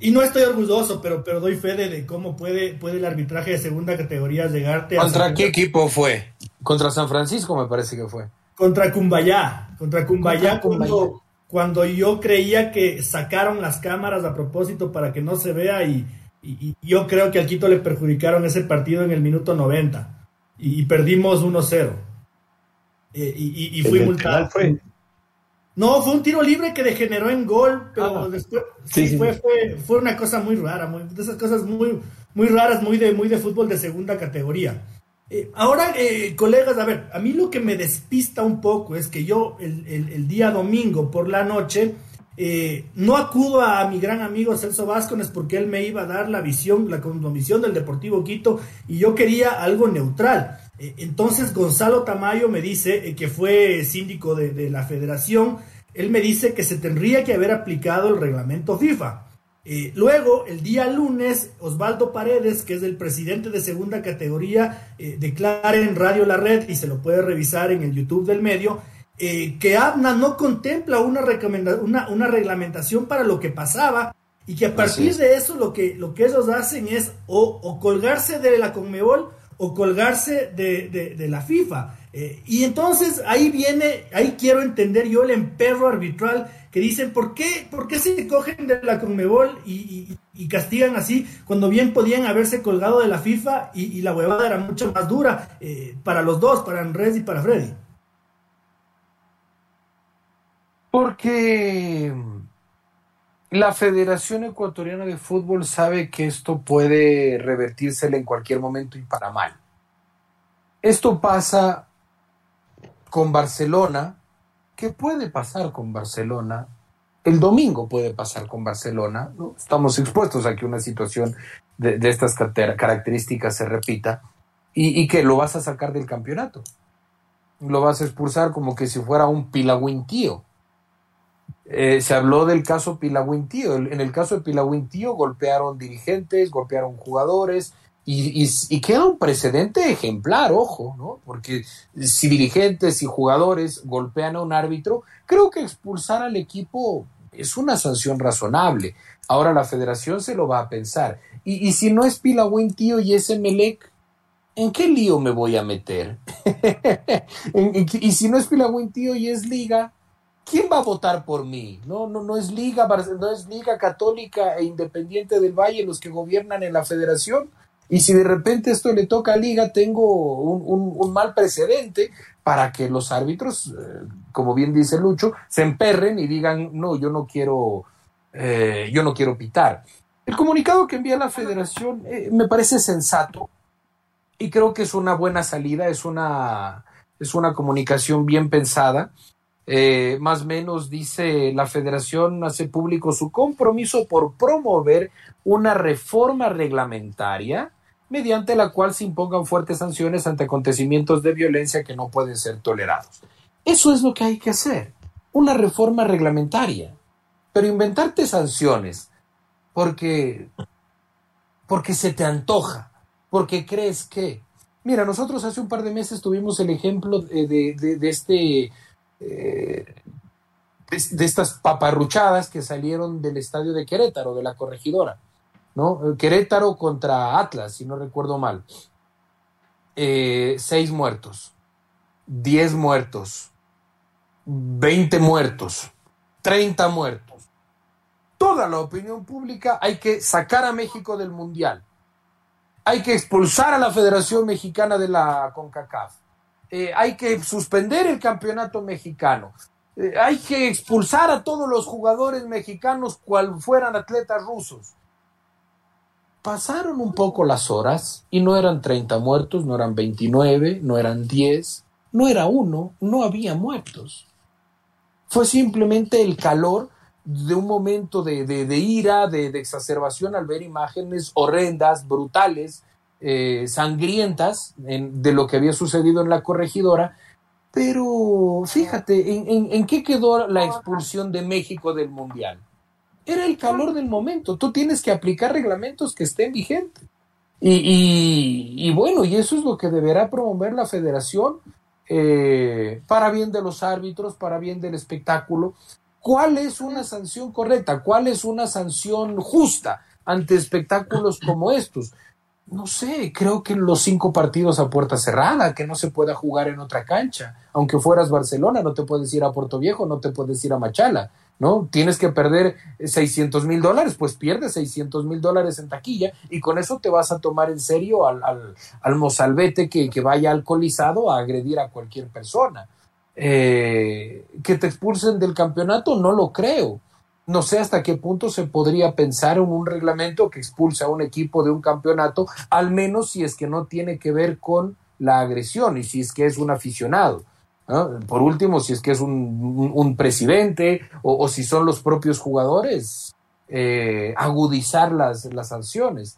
Y no estoy orgulloso, pero, pero doy fe de, cómo puede, puede el arbitraje de segunda categoría llegarte a... ¿Contra qué equipo fue? Contra San Francisco me parece que fue. Contra Cumbayá. Contra Cumbayá, cuando, cuando yo creía que sacaron las cámaras a propósito para que no se vea y y, yo creo que al Quito le perjudicaron ese partido en el minuto 90 y, perdimos 1-0. Eh, y, fui multado. Fue? No, fue un tiro libre que degeneró en gol, pero ah. después sí, fue, fue, fue, una cosa muy rara, muy, de esas cosas muy, muy raras, muy de, muy de fútbol de segunda categoría. Eh, ahora, eh, colegas, a ver, a mí lo que me despista un poco es que yo el, el día domingo por la noche eh, no acudo a mi gran amigo Celso Vázquez porque él me iba a dar la visión, la condomisión del Deportivo Quito y yo quería algo neutral. Eh, entonces Gonzalo Tamayo me dice, eh, que fue síndico de, la federación, él me dice que se tendría que haber aplicado el reglamento FIFA. luego, el día lunes, Osvaldo Paredes, que es el presidente de segunda categoría, declara en Radio La Red, y se lo puede revisar en el YouTube del medio, eh, que ABNA no contempla una, una, una, reglamentación para lo que pasaba y que a partir de eso lo que, lo que ellos hacen es o, colgarse de la Conmebol o colgarse de, la FIFA. Eh, y entonces ahí viene, ahí quiero entender yo el emperro arbitral que dicen, ¿por qué, por qué se cogen de la Conmebol y, castigan así cuando bien podían haberse colgado de la FIFA y, la huevada era mucho más dura eh, para los dos, para Andrés y para Freddy? Porque la Federación Ecuatoriana de Fútbol sabe que esto puede revertírsele en cualquier momento y para mal. Esto pasa con Barcelona, que puede pasar con Barcelona, el domingo puede pasar con Barcelona, estamos expuestos a que una situación de, estas características se repita y, y, que lo vas a sacar del campeonato. Lo vas a expulsar como que si fuera un pilagüintío. Eh, se habló del caso Pilagüintío. En el caso de Pilagüintío golpearon dirigentes, golpearon jugadores y, queda un precedente ejemplar, ojo, ¿no? Porque si dirigentes y jugadores golpean a un árbitro, creo que expulsar al equipo es una sanción razonable. Ahora la federación se lo va a pensar. Y, y si no es Pilagüintío y es Emelec, ¿en qué lío me voy a meter? y si no es Pilagüintío y es Liga, ¿quién va a votar por mí? No, no, no es Liga, no es Liga Católica e Independiente del Valle los que gobiernan en la federación. Y si de repente esto le toca a Liga, tengo un, mal precedente para que los árbitros, eh, como bien dice Lucho, se emperren y digan, no, yo no quiero, eh, yo no quiero pitar. El comunicado que envía la federación eh, me parece sensato y creo que es una buena salida, es una, es una comunicación bien pensada. Más o menos dice la federación hace público su compromiso por promover una reforma reglamentaria mediante la cual se impongan fuertes sanciones ante acontecimientos de violencia que no pueden ser tolerados. Eso es lo que hay que hacer, una reforma reglamentaria. Pero inventarte sanciones porque porque se te antoja, porque crees que Mira, nosotros hace un par de meses tuvimos el ejemplo de, de, este eh, de, estas paparruchadas que salieron del estadio de Querétaro, de la corregidora. ¿no? Querétaro contra Atlas, si no recuerdo mal. Eh, seis muertos, diez muertos, veinte muertos, treinta muertos. Toda la opinión pública hay que sacar a México del Mundial. Hay que expulsar a la Federación Mexicana de la CONCACAF. Eh, hay que suspender el campeonato mexicano. Eh, hay que expulsar a todos los jugadores mexicanos cual fueran atletas rusos pasaron un poco las horas y no eran 30 muertos, no eran 29, no eran 10, no era uno, no había muertos. Fue simplemente el calor de un momento de, ira, de, exacerbación al ver imágenes horrendas, brutales, eh, sangrientas de lo que había sucedido en la corregidora. Pero fíjate, en qué quedó la expulsión de México del Mundial? Era el calor del momento. Tú tienes que aplicar reglamentos que estén vigentes. Y, bueno, y eso es lo que deberá promover la federación eh, para bien de los árbitros, para bien del espectáculo. ¿Cuál es una sanción correcta? ¿Cuál es una sanción justa ante espectáculos como estos? No sé, creo que los cinco partidos a puerta cerrada, que no se pueda jugar en otra cancha. Aunque fueras Barcelona, no te puedes ir a Puerto Viejo, no te puedes ir a Machala. ¿no? Tienes que perder 600 mil dólares, pues pierdes 600 mil dólares en taquilla y con eso te vas a tomar en serio al, al, mozalbete que, vaya alcoholizado a agredir a cualquier persona. Eh, que te expulsen del campeonato, no lo creo. No sé hasta qué punto se podría pensar en un reglamento que expulse a un equipo de un campeonato, al menos si es que no tiene que ver con la agresión y si es que es un aficionado. Por último, si es que es un, presidente o, si son los propios jugadores, eh, agudizar las, las sanciones.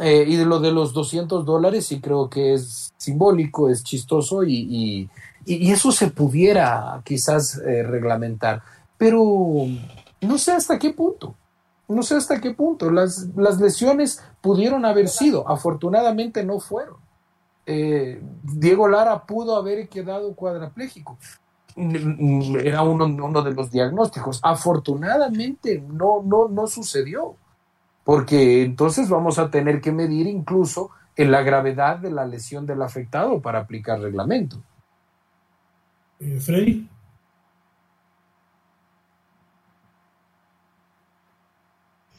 Eh, y de lo de los 200 dólares sí creo que es simbólico, es chistoso y, eso se pudiera quizás eh, reglamentar. Pero no sé hasta qué punto. No sé hasta qué punto. Las, lesiones pudieron haber sido, afortunadamente no fueron. Eh, Diego Lara pudo haber quedado cuadrapléjico. Era uno, uno, de los diagnósticos. Afortunadamente no, no, no sucedió, porque entonces vamos a tener que medir incluso en la gravedad de la lesión del afectado para aplicar reglamento. Eh, Freddy.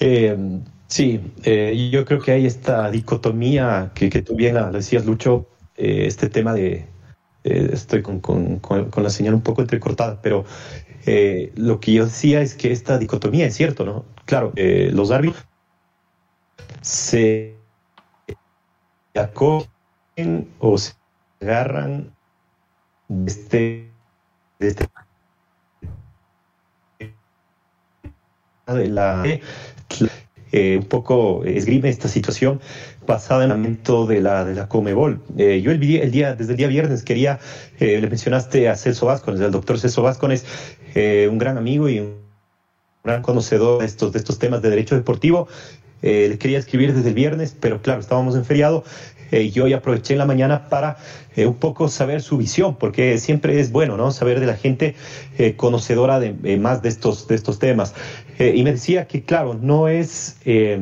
Eh, Sí, eh, yo creo que hay esta dicotomía que, que tú bien decías, Lucho, eh, este tema de, estoy con, con, con, la señal un poco entrecortada, pero lo que yo decía es que esta dicotomía es cierto, ¿no? Claro, los árbitros se acogen o se agarran de este, de este de la eh, un poco esgrime esta situación basada en el momento de la, de la Comebol. Eh, yo el, el, día, desde el día viernes quería, eh, le mencionaste a Celso Vázquez, el doctor Celso Vázquez, un gran amigo y un gran conocedor de estos, de estos temas de derecho deportivo. le quería escribir desde el viernes, pero claro, estábamos en feriado. Y yo hoy aproveché la mañana para un poco saber su visión, porque siempre es bueno, ¿no? Saber de la gente conocedora de más de estos, de estos temas. Eh, y me decía que, claro, no es, eh,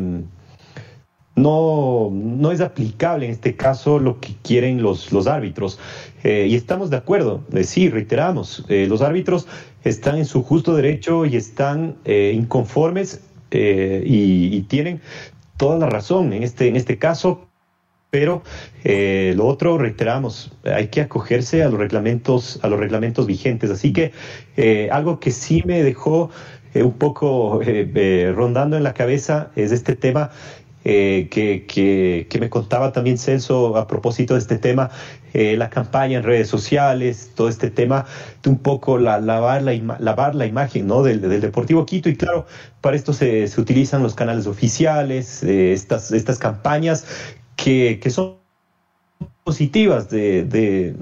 no, no es aplicable en este caso lo que quieren los, los árbitros. Eh, y estamos de acuerdo, sí, reiteramos, los árbitros están en su justo derecho y están inconformes y, y, tienen toda la razón en este, en este caso Pero eh, lo otro, reiteramos, hay que acogerse a los reglamentos, a los reglamentos vigentes. Así que eh, algo que sí me dejó eh, un poco rondando en la cabeza es este tema que, que, que, me contaba también Celso a propósito de este tema, la campaña en redes sociales, todo este tema de un poco la, lavar, la, lavar la imagen ¿no? del, del, Deportivo Quito. Y claro, para esto se, se utilizan los canales oficiales, estas, estas campañas que, que son positivas de, de,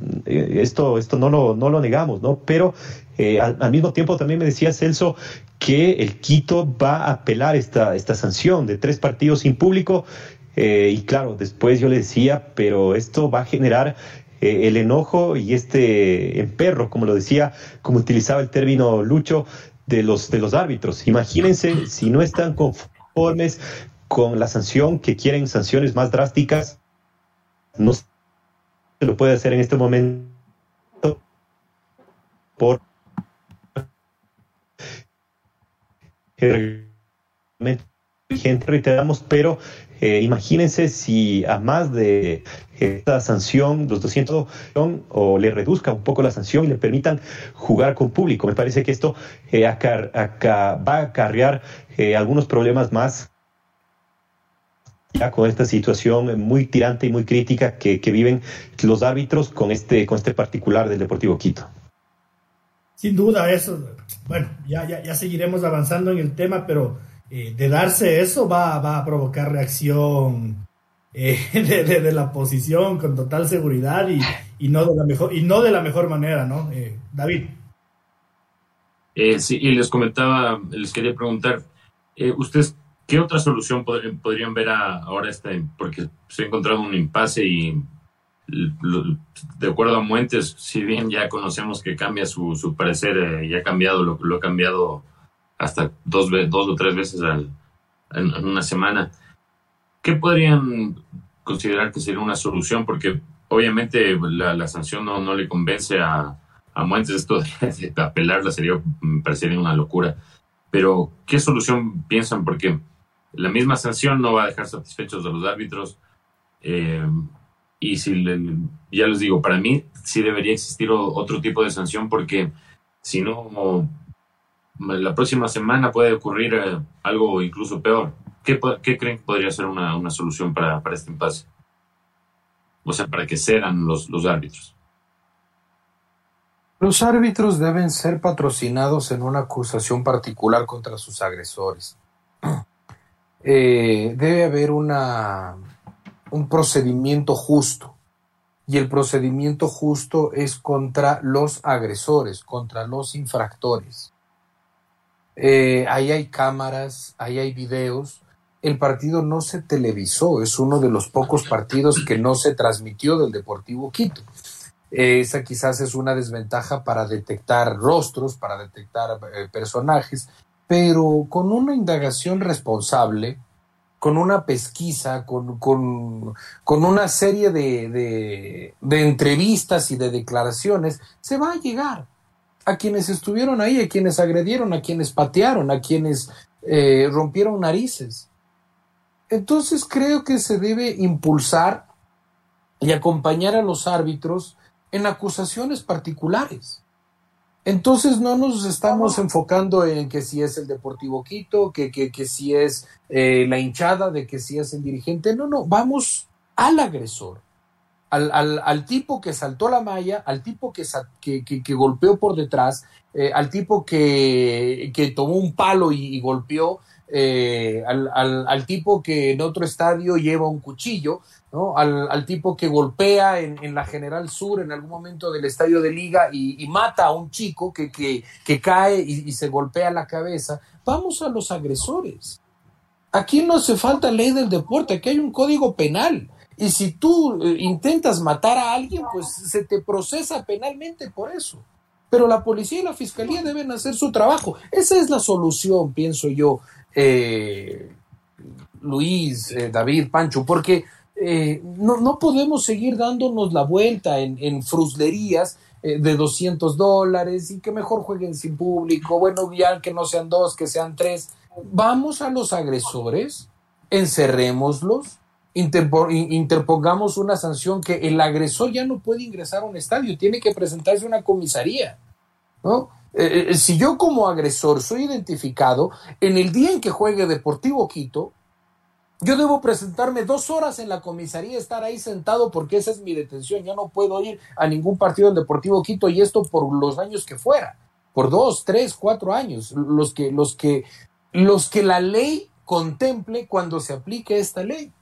esto, esto no lo, no lo negamos, ¿no? Pero eh, al, mismo tiempo también me decía Celso que el Quito va a apelar esta, esta sanción de tres partidos sin público. Eh, y claro, después yo le decía, pero esto va a generar eh, el enojo y este emperro, como lo decía, como utilizaba el término Lucho, de los, de los árbitros. Imagínense si no están conformes con la sanción, que quieren sanciones más drásticas, no se lo puede hacer en este momento por vigente, reiteramos, pero eh, imagínense si a más de esta sanción, los 200, o le reduzca un poco la sanción y le permitan jugar con público. Me parece que esto eh, va a acarrear eh, algunos problemas más ya con esta situación muy tirante y muy crítica que, viven los árbitros con este, con este particular del Deportivo Quito. Sin duda, eso, bueno, ya, ya, ya seguiremos avanzando en el tema, pero eh, de darse eso va, va a provocar reacción eh, de, la posición con total seguridad y, y, no de la mejor, y no de la mejor manera, ¿no? Eh, David. sí, y les comentaba, les quería preguntar, ¿ustedes ¿Qué otra solución podrían ver ahora? Este, porque se ha encontrado un impasse y de acuerdo a Muentes, si bien ya conocemos que cambia su, parecer eh, y ha cambiado, lo, ha cambiado hasta dos, dos o tres veces en, una semana, ¿qué podrían considerar que sería una solución? Porque obviamente la, sanción no, no, le convence a, a Muentes, esto de, apelarla sería, me parecería una locura. Pero, ¿qué solución piensan? Porque la misma sanción no va a dejar satisfechos a los árbitros. Eh, y si ya les digo, para mí sí debería existir otro tipo de sanción porque si no, la próxima semana puede ocurrir eh, algo incluso peor. ¿Qué, creen que podría ser una, solución para, este impasse? O sea, para que cedan los árbitros. Los árbitros deben ser patrocinados en una acusación particular contra sus agresores. Eh, debe haber una, un procedimiento justo. Y el procedimiento justo es contra los agresores, contra los infractores. Eh, ahí hay cámaras, ahí hay videos. El partido no se televisó, es uno de los pocos partidos que no se transmitió del Deportivo Quito. esa quizás es una desventaja para detectar rostros, para detectar eh, personajes, pero con una indagación responsable, con una pesquisa, con, con, una serie de, de, entrevistas y de declaraciones, se va a llegar a quienes estuvieron ahí, a quienes agredieron, a quienes patearon, a quienes eh, rompieron narices. Entonces creo que se debe impulsar y acompañar a los árbitros en acusaciones particulares. Entonces no nos estamos enfocando en que si es el Deportivo Quito, que, que, que si es eh, la hinchada, de que si es el dirigente. No, no, vamos al agresor, al, al, al tipo que saltó la malla, al tipo que, que, que, golpeó por detrás, eh, al tipo que, que tomó un palo y, golpeó, eh, al, al, al tipo que en otro estadio lleva un cuchillo. ¿No? Al, tipo que golpea en, la General Sur en algún momento del estadio de liga y, mata a un chico que, que, cae y, se golpea la cabeza. Vamos a los agresores. Aquí no hace falta ley del deporte, aquí hay un código penal. Y si tú eh, intentas matar a alguien, pues se te procesa penalmente por eso. Pero la policía y la fiscalía deben hacer su trabajo. Esa es la solución, pienso yo, eh, Luis, eh, David, Pancho, porque eh, no, no, podemos seguir dándonos la vuelta en, fruslerías eh, de 200 dólares y que mejor jueguen sin público, bueno, ya que no sean dos, que sean tres. Vamos a los agresores, encerrémoslos, interpongamos una sanción que el agresor ya no puede ingresar a un estadio, tiene que presentarse a una comisaría. ¿no? Eh, si yo como agresor soy identificado, en el día en que juegue Deportivo Quito, yo debo presentarme dos horas en la comisaría, estar ahí sentado porque esa es mi detención. Ya no puedo ir a ningún partido del Deportivo Quito y esto por los años que fuera, por dos, tres, cuatro años, los que, los que, los que la ley contemple cuando se aplique esta ley.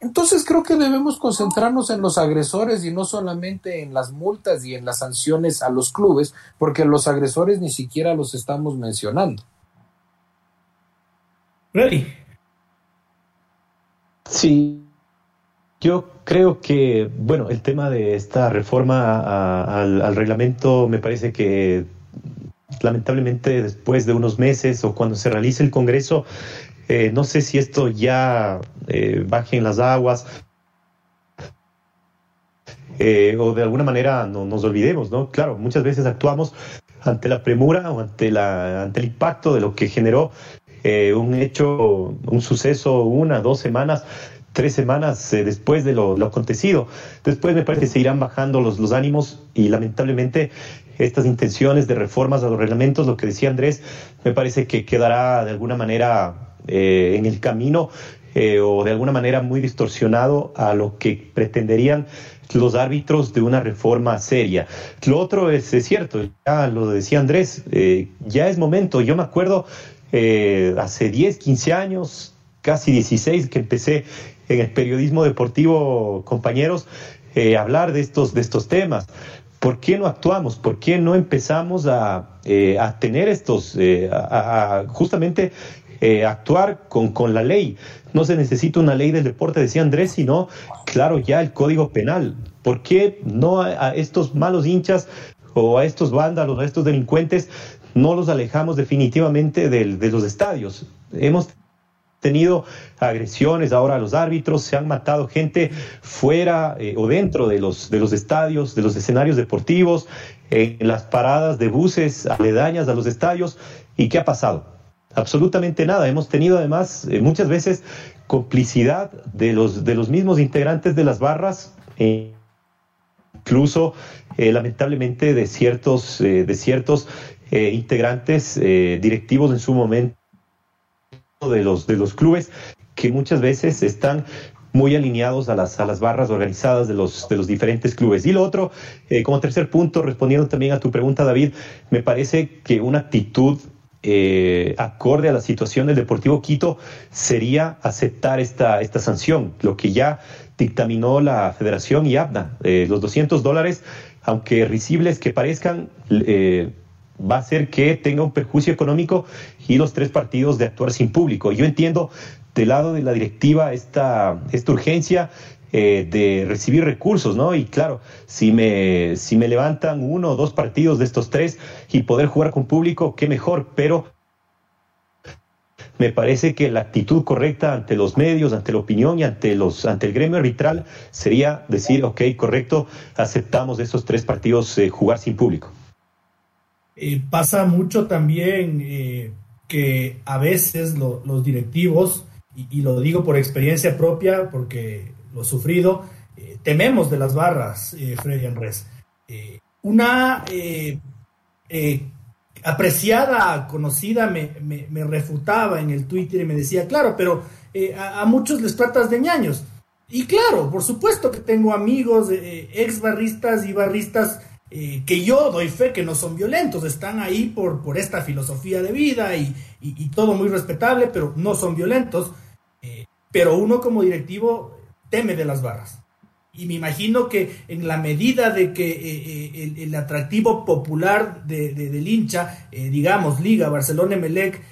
Entonces creo que debemos concentrarnos en los agresores y no solamente en las multas y en las sanciones a los clubes, porque los agresores ni siquiera los estamos mencionando. Ready. Sí, yo creo que, bueno, el tema de esta reforma al, reglamento me parece que lamentablemente después de unos meses o cuando se realice el Congreso, eh, no sé si esto ya eh, baje en las aguas eh, o de alguna manera no nos olvidemos, ¿no? Claro, muchas veces actuamos ante la premura o ante, la, ante el impacto de lo que generó eh, un hecho, un suceso, una, dos semanas, tres semanas eh, después de lo, acontecido. Después me parece que se irán bajando los, los ánimos y lamentablemente estas intenciones de reformas a los reglamentos, lo que decía Andrés, me parece que quedará de alguna manera eh, en el camino o de alguna manera muy distorsionado a lo que pretenderían los árbitros de una reforma seria. Lo otro es, es cierto, ya lo decía Andrés, ya es momento. Yo me acuerdo eh, hace 10, 15 años, casi 16 que empecé en el periodismo deportivo, compañeros, eh, hablar de estos, de estos temas. ¿Por qué no actuamos? ¿Por qué no empezamos a, eh, a tener estos, a, justamente actuar con, con la ley? No se necesita una ley del deporte, decía Andrés, sino, claro, ya el código penal. ¿Por qué no a estos malos hinchas o a estos vándalos, a estos delincuentes, no los alejamos definitivamente de los estadios. Hemos tenido agresiones ahora a los árbitros, se han matado gente fuera eh, o dentro de los, de los estadios, de los escenarios deportivos, en las paradas de buses aledañas a los estadios. ¿Y qué ha pasado? Absolutamente nada. Hemos tenido además eh, muchas veces complicidad de los, de los mismos integrantes de las barras. Eh, incluso lamentablemente de ciertos, de ciertos eh, integrantes eh, directivos en su momento de los, de los clubes que muchas veces están muy alineados a las, a las barras organizadas de los, de los diferentes clubes. Y lo otro, eh, como tercer punto, respondiendo también a tu pregunta, David, me parece que una actitud acorde a la situación del Deportivo Quito sería aceptar esta, esta sanción, lo que ya dictaminó la Federación y ABNA. los 200 dólares, aunque risibles que parezcan, va a hacer que tenga un perjuicio económico y los tres partidos de actuar sin público. Yo entiendo del lado de la directiva esta, esta urgencia eh, de recibir recursos, ¿no? Y claro, si me, si me levantan uno o dos partidos de estos tres y poder jugar con público, qué mejor, pero me parece que la actitud correcta ante los medios, ante la opinión y ante, los, ante el gremio arbitral sería decir, ok, correcto, aceptamos esos tres partidos eh, jugar sin público. Eh, pasa mucho también eh, que a veces los directivos, y, lo digo por experiencia propia, porque lo he sufrido, eh, tememos de las barras, Freddy Andrés. una apreciada, conocida, me, me, refutaba en el Twitter y me decía, claro, pero a, a, muchos les tratas de ñaños. Y claro, por supuesto que tengo amigos, ex barristas y barristas eh, que yo doy fe que no son violentos, están ahí por, por esta filosofía de vida y, todo muy respetable, pero no son violentos. Eh, pero uno como directivo teme de las barras. Y me imagino que en la medida de que eh, el, atractivo popular de, del hincha, digamos, Liga, Barcelona, Emelec,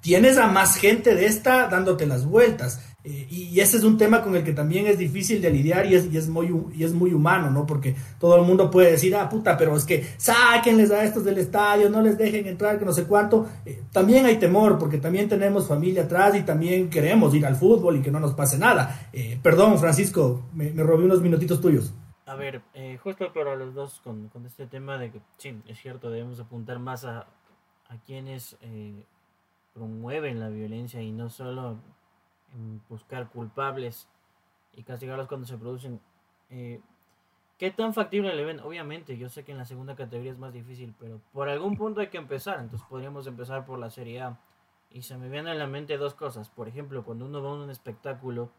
tienes a más gente de esta dándote las vueltas. Eh, y ese es un tema con el que también es difícil de lidiar y es, y es, muy, y es muy humano, ¿no? Porque todo el mundo puede decir, ah, puta, pero es que sáquenles a estos del estadio, no les dejen entrar, que no sé cuánto. Eh, también hay temor, porque también tenemos familia atrás y también queremos ir al fútbol y que no nos pase nada. Eh, perdón, Francisco, me, me, robé unos minutitos tuyos. A ver, justo para los dos con, con, este tema de que, sí, es cierto, debemos apuntar más a, a quienes promueven la violencia y no solo buscar culpables y castigarlos cuando se producen. Eh, ¿Qué tan factible le ven? Obviamente, yo sé que en la segunda categoría es más difícil, pero por algún punto hay que empezar. Entonces podríamos empezar por la Serie A. Y se me vienen a la mente dos cosas. Por ejemplo, cuando uno va a un espectáculo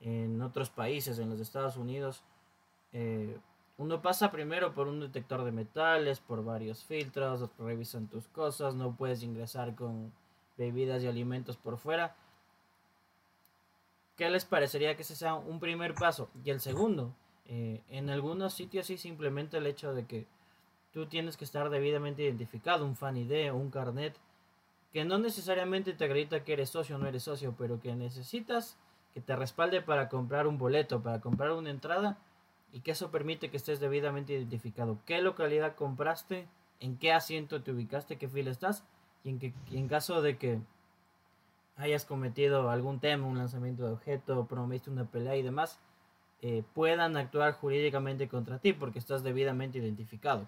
en otros países, en los Estados Unidos, eh, uno pasa primero por un detector de metales, por varios filtros, revisan tus cosas, no puedes ingresar con bebidas y alimentos por fuera. ¿Qué les parecería que ese sea un primer paso? Y el segundo, eh, en algunos sitios sí simplemente el hecho de que tú tienes que estar debidamente identificado, un fan ID o un carnet, que no necesariamente te acredita que eres socio o no eres socio, pero que necesitas que te respalde para comprar un boleto, para comprar una entrada y que eso permite que estés debidamente identificado. ¿Qué localidad compraste? ¿En qué asiento te ubicaste? ¿Qué fila estás? Y en, que, en caso de que hayas cometido algún tema, un lanzamiento de objeto, promoviste una pelea y demás, eh, puedan actuar jurídicamente contra ti porque estás debidamente identificado.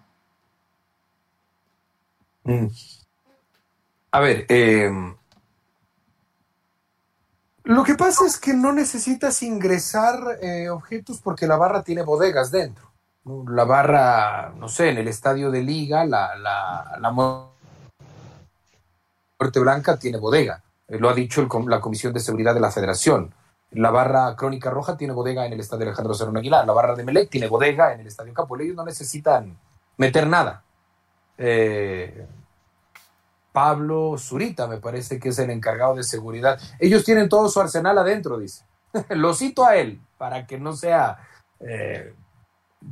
Mm. A ver, eh, lo que pasa es que no necesitas ingresar eh, objetos porque la barra tiene bodegas dentro. La barra, no sé, en el estadio de liga, la, la, la Muerte Blanca tiene bodega. Eh, lo ha dicho la Comisión de Seguridad de la Federación. La barra Crónica Roja tiene bodega en el estadio Alejandro Serrano Aguilar. La barra de Melec tiene bodega en el estadio Capo. Ellos no necesitan meter nada. Eh, Pablo Zurita, me parece que es el encargado de seguridad. Ellos tienen todo su arsenal adentro, dice. Lo cito a él, para que no sea eh,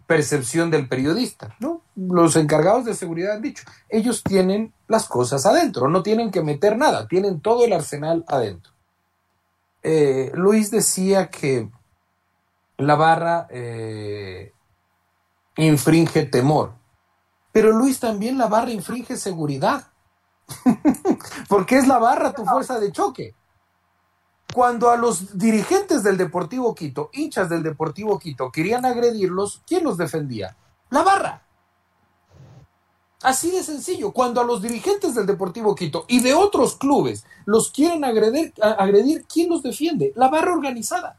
percepción del periodista, ¿no? Los encargados de seguridad han dicho, ellos tienen las cosas adentro, no tienen que meter nada, tienen todo el arsenal adentro. Eh, Luis decía que la barra eh, infringe temor, pero Luis también la barra infringe seguridad. Porque es la barra tu fuerza de choque. Cuando a los dirigentes del Deportivo Quito, hinchas del Deportivo Quito, querían agredirlos, ¿quién los defendía? La barra. Así de sencillo. Cuando a los dirigentes del Deportivo Quito y de otros clubes los quieren agredir, agredir ¿quién los defiende? La barra organizada.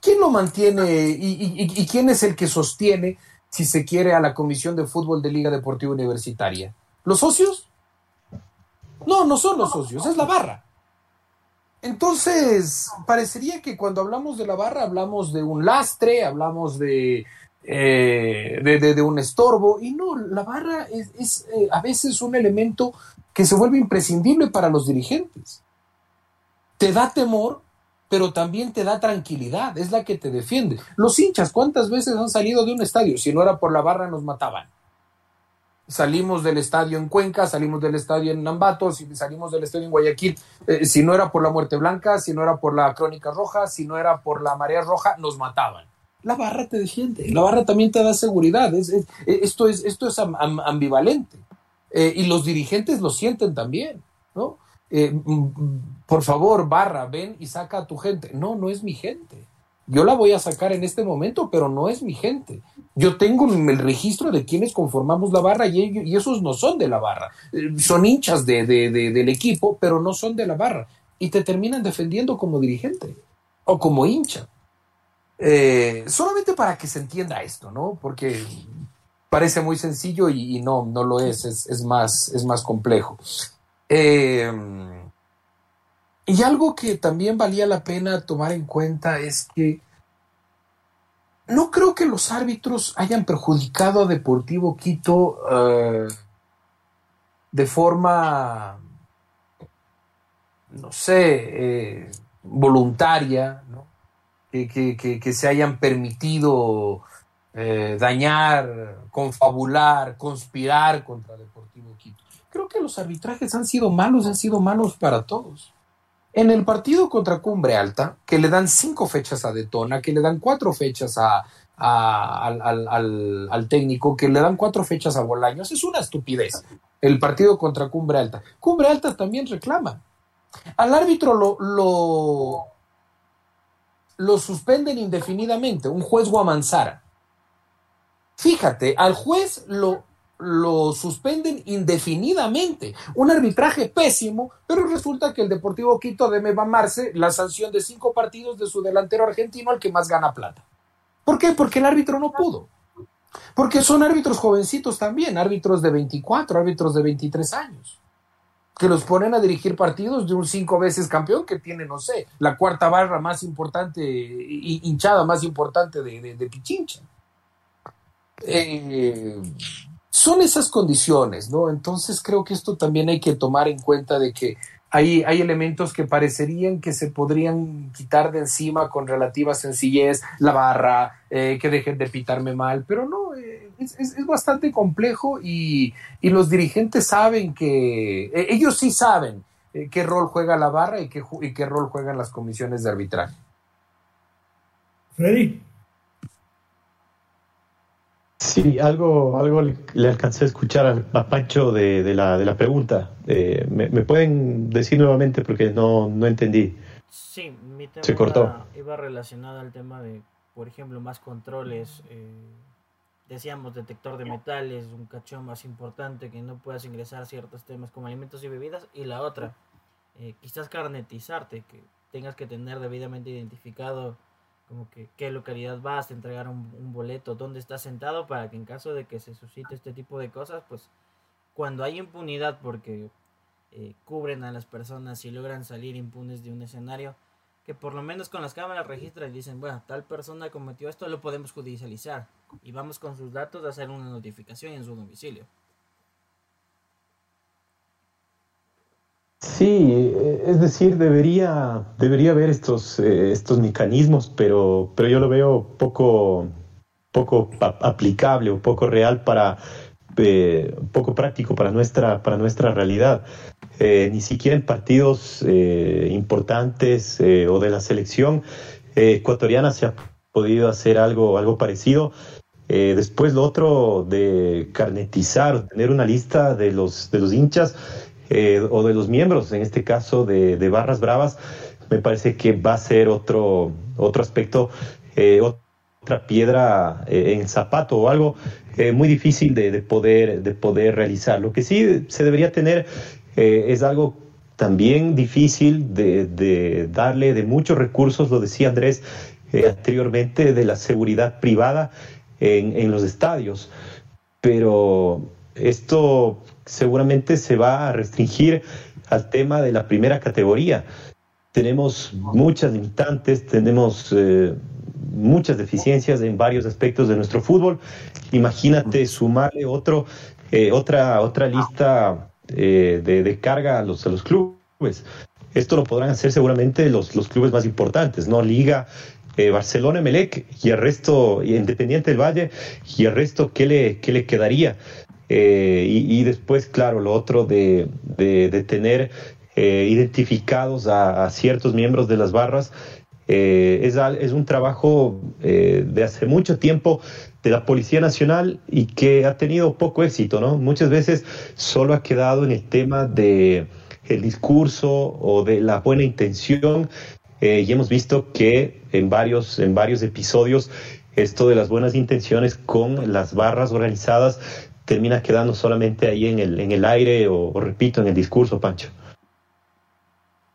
¿Quién lo mantiene y, y quién es el que sostiene, si se quiere, a la Comisión de Fútbol de Liga Deportiva Universitaria? ¿Los socios? No, no son los socios, es la barra. Entonces, parecería que cuando hablamos de la barra hablamos de un lastre, hablamos de, eh, de, un estorbo, y no, la barra es, eh, a veces un elemento que se vuelve imprescindible para los dirigentes. Te da temor, pero también te da tranquilidad, es la que te defiende. Los hinchas, ¿cuántas veces han salido de un estadio? Si no era por la barra, nos mataban salimos del estadio en Cuenca, salimos del estadio en Nambato, salimos del estadio en Guayaquil, eh, si no era por la muerte blanca, si no era por la crónica roja, si no era por la marea roja, nos mataban. La barra te defiende, la barra también te da seguridad, esto es, esto es ambivalente. Eh, y los dirigentes lo sienten también, ¿no? Eh, mm, por favor, barra, ven y saca a tu gente. No, no es mi gente. Yo la voy a sacar en este momento, pero no es mi gente. Yo tengo el registro de quienes conformamos la barra y, esos no son de la barra. Eh, son hinchas de, del equipo, pero no son de la barra. Y te terminan defendiendo como dirigente o como hincha. Eh, solamente para que se entienda esto, ¿no? Porque parece muy sencillo y, no, no lo es, es, más, es más complejo. Eh, y algo que también valía la pena tomar en cuenta es que no creo que los árbitros hayan perjudicado a Deportivo Quito eh, de forma, no sé, eh, voluntaria, ¿no? que, se hayan permitido eh, dañar, confabular, conspirar contra Deportivo Quito. Creo que los arbitrajes han sido malos, han sido malos para todos. En el partido contra Cumbre Alta, que le dan cinco fechas a Detona, que le dan cuatro fechas a, al, técnico, que le dan cuatro fechas a Bolaños, es una estupidez. El partido contra Cumbre Alta. Cumbre Alta también reclama. Al árbitro lo, lo, lo suspenden indefinidamente, un juez Guamanzara. Fíjate, al juez lo, lo suspenden indefinidamente. Un arbitraje pésimo, pero resulta que el Deportivo Quito debe mamarse la sanción de cinco partidos de su delantero argentino al que más gana plata. ¿Por qué? Porque el árbitro no pudo. Porque son árbitros jovencitos también, árbitros de 24, árbitros de 23 años, que los ponen a dirigir partidos de un cinco veces campeón que tiene, no sé, la cuarta barra más importante, hinchada más importante de, de Pichincha. Eh, son esas condiciones, ¿no? Entonces creo que esto también hay que tomar en cuenta de que hay, hay elementos que parecerían que se podrían quitar de encima con relativa sencillez, la barra, eh, que dejen de pitarme mal, pero no, eh, es, es, bastante complejo y, y, los dirigentes saben que, eh, ellos sí saben qué rol juega la barra y qué, y qué rol juegan las comisiones de arbitraje. Freddy. Sí, algo, algo le, alcancé a escuchar a, Pancho de, la, de la pregunta. Eh, me, pueden decir nuevamente porque no, no entendí? Sí, mi tema Se cortó. Iba, relacionado al tema de, por ejemplo, más controles. Eh, decíamos detector de metales, un cachón más importante que no puedas ingresar ciertos temas como alimentos y bebidas. Y la otra, eh, quizás carnetizarte, que tengas que tener debidamente identificado como que qué localidad vas, a entregar un, boleto, dónde estás sentado, para que en caso de que se suscite este tipo de cosas, pues cuando hay impunidad porque eh, cubren a las personas y logran salir impunes de un escenario, que por lo menos con las cámaras registran y dicen, bueno, tal persona cometió esto, lo podemos judicializar y vamos con sus datos a hacer una notificación en su domicilio. Sí, eh, es decir, debería, debería haber estos, eh, estos mecanismos, pero, pero yo lo veo poco, poco aplicable o poco real para, eh, poco práctico para nuestra, para nuestra realidad. ni siquiera en partidos importantes o de la selección ecuatoriana se ha podido hacer algo, algo parecido. después lo otro de carnetizar, tener una lista de los, de los hinchas, eh, o de los miembros, en este caso de, Barras Bravas, me parece que va a ser otro, otro aspecto, eh, otra piedra eh, en zapato o algo muy difícil de, poder, de poder realizar. Lo que sí se debería tener es algo también difícil de, darle de muchos recursos, lo decía Andrés anteriormente, de la seguridad privada en, en los estadios. Pero esto seguramente se va a restringir al tema de la primera categoría. Tenemos muchas limitantes, tenemos eh, muchas deficiencias en varios aspectos de nuestro fútbol. Imagínate sumarle otro, eh, otra, otra lista eh, de, carga a los, a los clubes. Esto lo podrán hacer seguramente los, los clubes más importantes, ¿no? Liga, Barcelona, Melec y el resto, Independiente del Valle, y el resto, ¿qué le, qué le quedaría? Eh, y, después, claro, lo otro de, de, tener eh, identificados a, ciertos miembros de las barras eh, es, es, un trabajo de hace mucho tiempo de la Policía Nacional y que ha tenido poco éxito, ¿no? Muchas veces solo ha quedado en el tema de el discurso o de la buena intención y hemos visto que en varios, en varios episodios esto de las buenas intenciones con las barras organizadas termina quedando solamente ahí en el, en el aire o, repito, en el discurso, Pancho.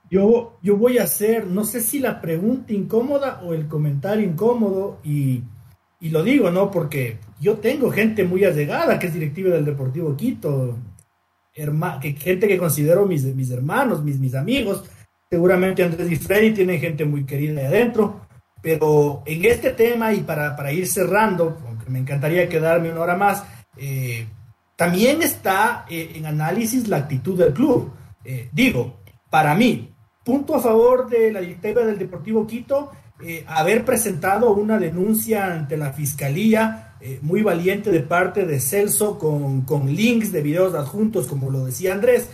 Yo, yo voy a hacer, no sé si la pregunta incómoda o el comentario incómodo, y, y lo digo, ¿no? Porque yo tengo gente muy allegada que es directiva del Deportivo Quito, que, gente que considero mis, mis hermanos, mis, mis amigos. Seguramente Andrés y Freddy tienen gente muy querida ahí adentro, pero en este tema y para, para ir cerrando, aunque me encantaría quedarme una hora más, eh, también está eh, en análisis la actitud del club. Eh, digo, para mí, punto a favor de la directiva del Deportivo Quito, haber presentado una denuncia ante la fiscalía muy valiente de parte de Celso con, con links de videos adjuntos, como lo decía Andrés.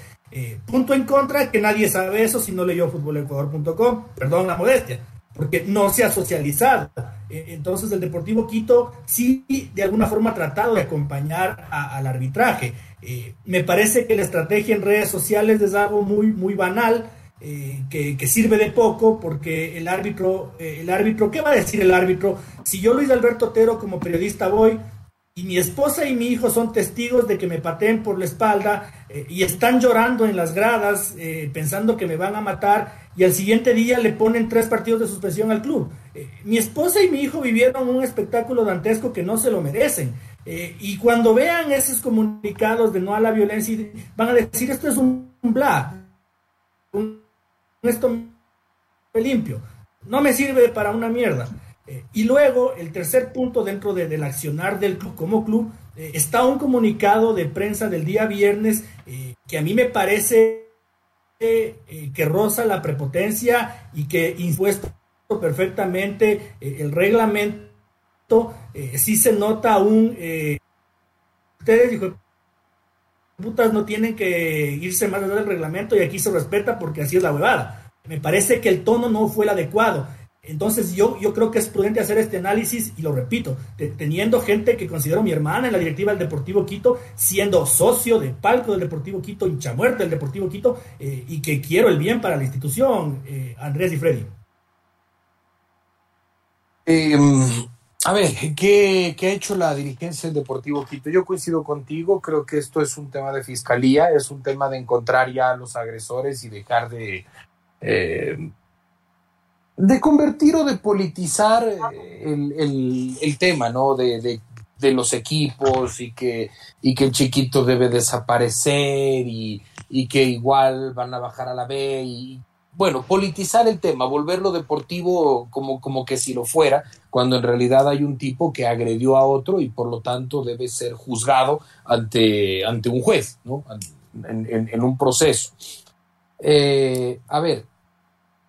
punto en contra, que nadie sabe eso si no leyó futbolecuador.com, perdón la modestia porque no se ha socializado. Eh, entonces el Deportivo Quito sí de alguna forma ha tratado de acompañar al arbitraje. Eh, me parece que la estrategia en redes sociales es algo muy, muy banal, eh, que, sirve de poco porque el árbitro, el árbitro, ¿qué va a decir el árbitro? Si yo Luis Alberto Otero como periodista voy y mi esposa y mi hijo son testigos de que me pateen por la espalda eh, y están llorando en las gradas eh, pensando que me van a matar y al siguiente día le ponen tres partidos de suspensión al club. Eh, mi esposa y mi hijo vivieron un espectáculo dantesco que no se lo merecen. y cuando vean esos comunicados de no a la violencia, van a decir esto es un, bla, un, esto limpio, no me sirve para una mierda. Eh, y luego, el tercer punto dentro del accionar del club como club, eh, está un comunicado de prensa del día viernes eh, que a mí me parece que roza la prepotencia y que impuesto perfectamente el reglamento, sí se nota un... ustedes, dijo, putas, no tienen que irse más allá del reglamento y aquí se respeta porque así es la huevada. Me parece que el tono no fue el adecuado. Entonces yo, yo creo que es prudente hacer este análisis y lo repito, teniendo gente que considero mi hermana en la directiva del Deportivo Quito, siendo socio de palco del Deportivo Quito, hincha muerte del Deportivo Quito eh, y que quiero el bien para la institución, eh, Andrés y Freddy. Em, a ver, ¿qué, ¿qué, ha hecho la dirigencia del Deportivo Quito? Yo coincido contigo, creo que esto es un tema de fiscalía, es un tema de encontrar ya a los agresores y dejar de... De convertir o de politizar eh, el, tema, ¿no? De, los equipos y que, y que el chiquito debe desaparecer y, que igual van a bajar a la B y, bueno, politizar el tema, volverlo deportivo como, como que si lo fuera, cuando en realidad hay un tipo que agredió a otro y por lo tanto debe ser juzgado ante, ante un juez, ¿no? En, un proceso. Eh, a ver,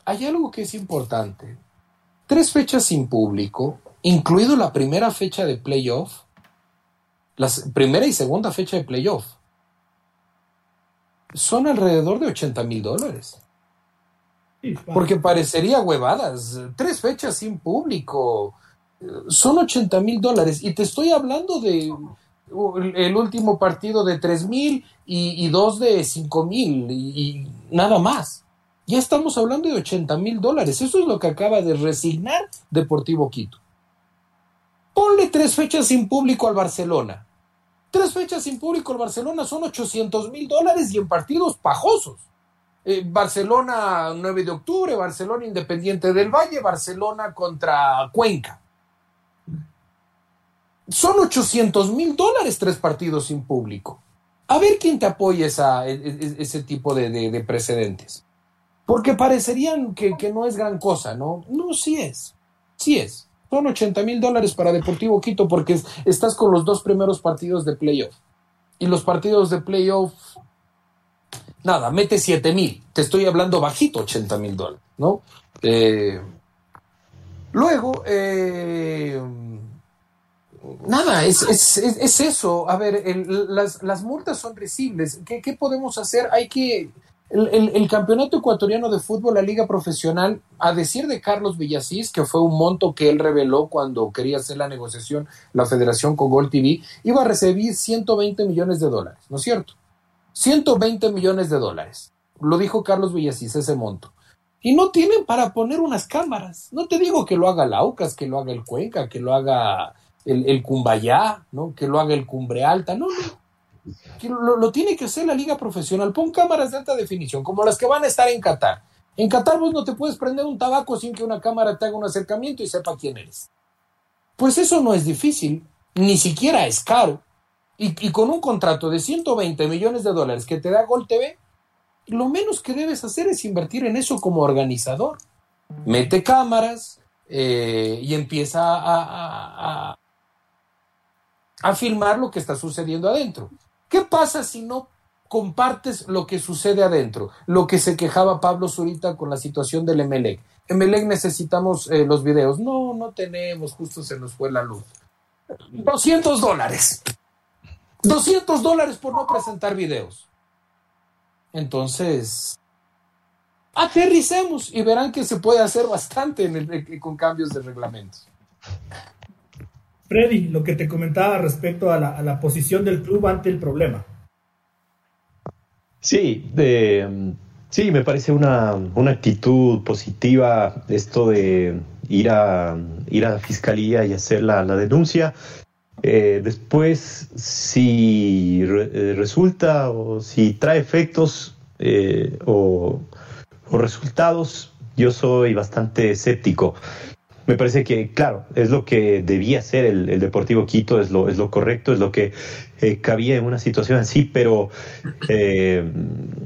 hay algo que es importante. Tres fechas sin público, incluido la primera fecha de playoff, la primera y segunda fecha de playoff, son alrededor de 80 mil dólares. Porque parecería huevadas. Tres fechas sin público. Son 80 mil dólares. Y te estoy hablando de el último partido de 3 mil y, dos de 5 mil y, nada más ya estamos hablando de 80 mil dólares. Eso es lo que acaba de resignar Deportivo Quito. Ponle tres fechas sin público al Barcelona. Tres fechas sin público al Barcelona son 800 mil dólares y en partidos pajosos. Eh, Barcelona 9 de octubre, Barcelona Independiente del Valle, Barcelona contra Cuenca. Son 800 mil dólares tres partidos sin público. A ver quién te apoya esa, e, e, ese tipo de precedentes. Porque parecerían que, no es gran cosa, ¿no? No, sí es. Sí es. Son 80 mil dólares para Deportivo Quito porque estás con los dos primeros partidos de playoff. Y los partidos de playoff, nada, mete 7 mil. Te estoy hablando bajito, 80 mil dólares, ¿no? Eh, luego, eh, nada, es, eso. A ver, las, multas son recibles. ¿Qué, ¿Qué podemos hacer? Hay que el, campeonato ecuatoriano de fútbol, la liga profesional, a decir de Carlos Villasís, que fue un monto que él reveló cuando quería hacer la negociación la federación con Gol TV, iba a recibir 120 millones de dólares, ¿no es cierto? 120 millones de dólares. Lo dijo Carlos Villasís, ese monto. Y no tienen para poner unas cámaras. No te digo que lo haga Laucas, que lo haga el Cuenca, que lo haga el, el Cumbayá, ¿no? que lo haga el Cumbre Alta. No, no lo, tiene que hacer la liga profesional. Pon cámaras de alta definición, como las que van a estar en Qatar. En Qatar vos no te puedes prender un tabaco sin que una cámara te haga un acercamiento y sepa quién eres. Pues eso no es difícil, ni siquiera es caro. Y, con un contrato de 120 millones de dólares que te da Gol TV, lo menos que debes hacer es invertir en eso como organizador. Mete cámaras eh, y empieza a, a, a filmar lo que está sucediendo adentro. ¿Qué pasa si no compartes lo que sucede adentro? Lo que se quejaba Pablo Zurita con la situación del Emelec. Emelec necesitamos eh, los videos. No, no tenemos, justo se nos fue la luz. 200 dólares. 200 dólares por no presentar videos. Entonces, aterricemos y verán que se puede hacer bastante con cambios de reglamentos. Freddy, lo que te comentaba respecto a la, posición del club ante el problema. Sí, sí, me parece una, actitud positiva esto de ir a, ir a la fiscalía y hacer la, denuncia. Eh, después, si eh, resulta o si trae efectos o, resultados, yo soy bastante escéptico. Me parece que, claro, es lo que debía ser el, Deportivo Quito, es lo, es lo correcto, es lo que cabía en una situación así, pero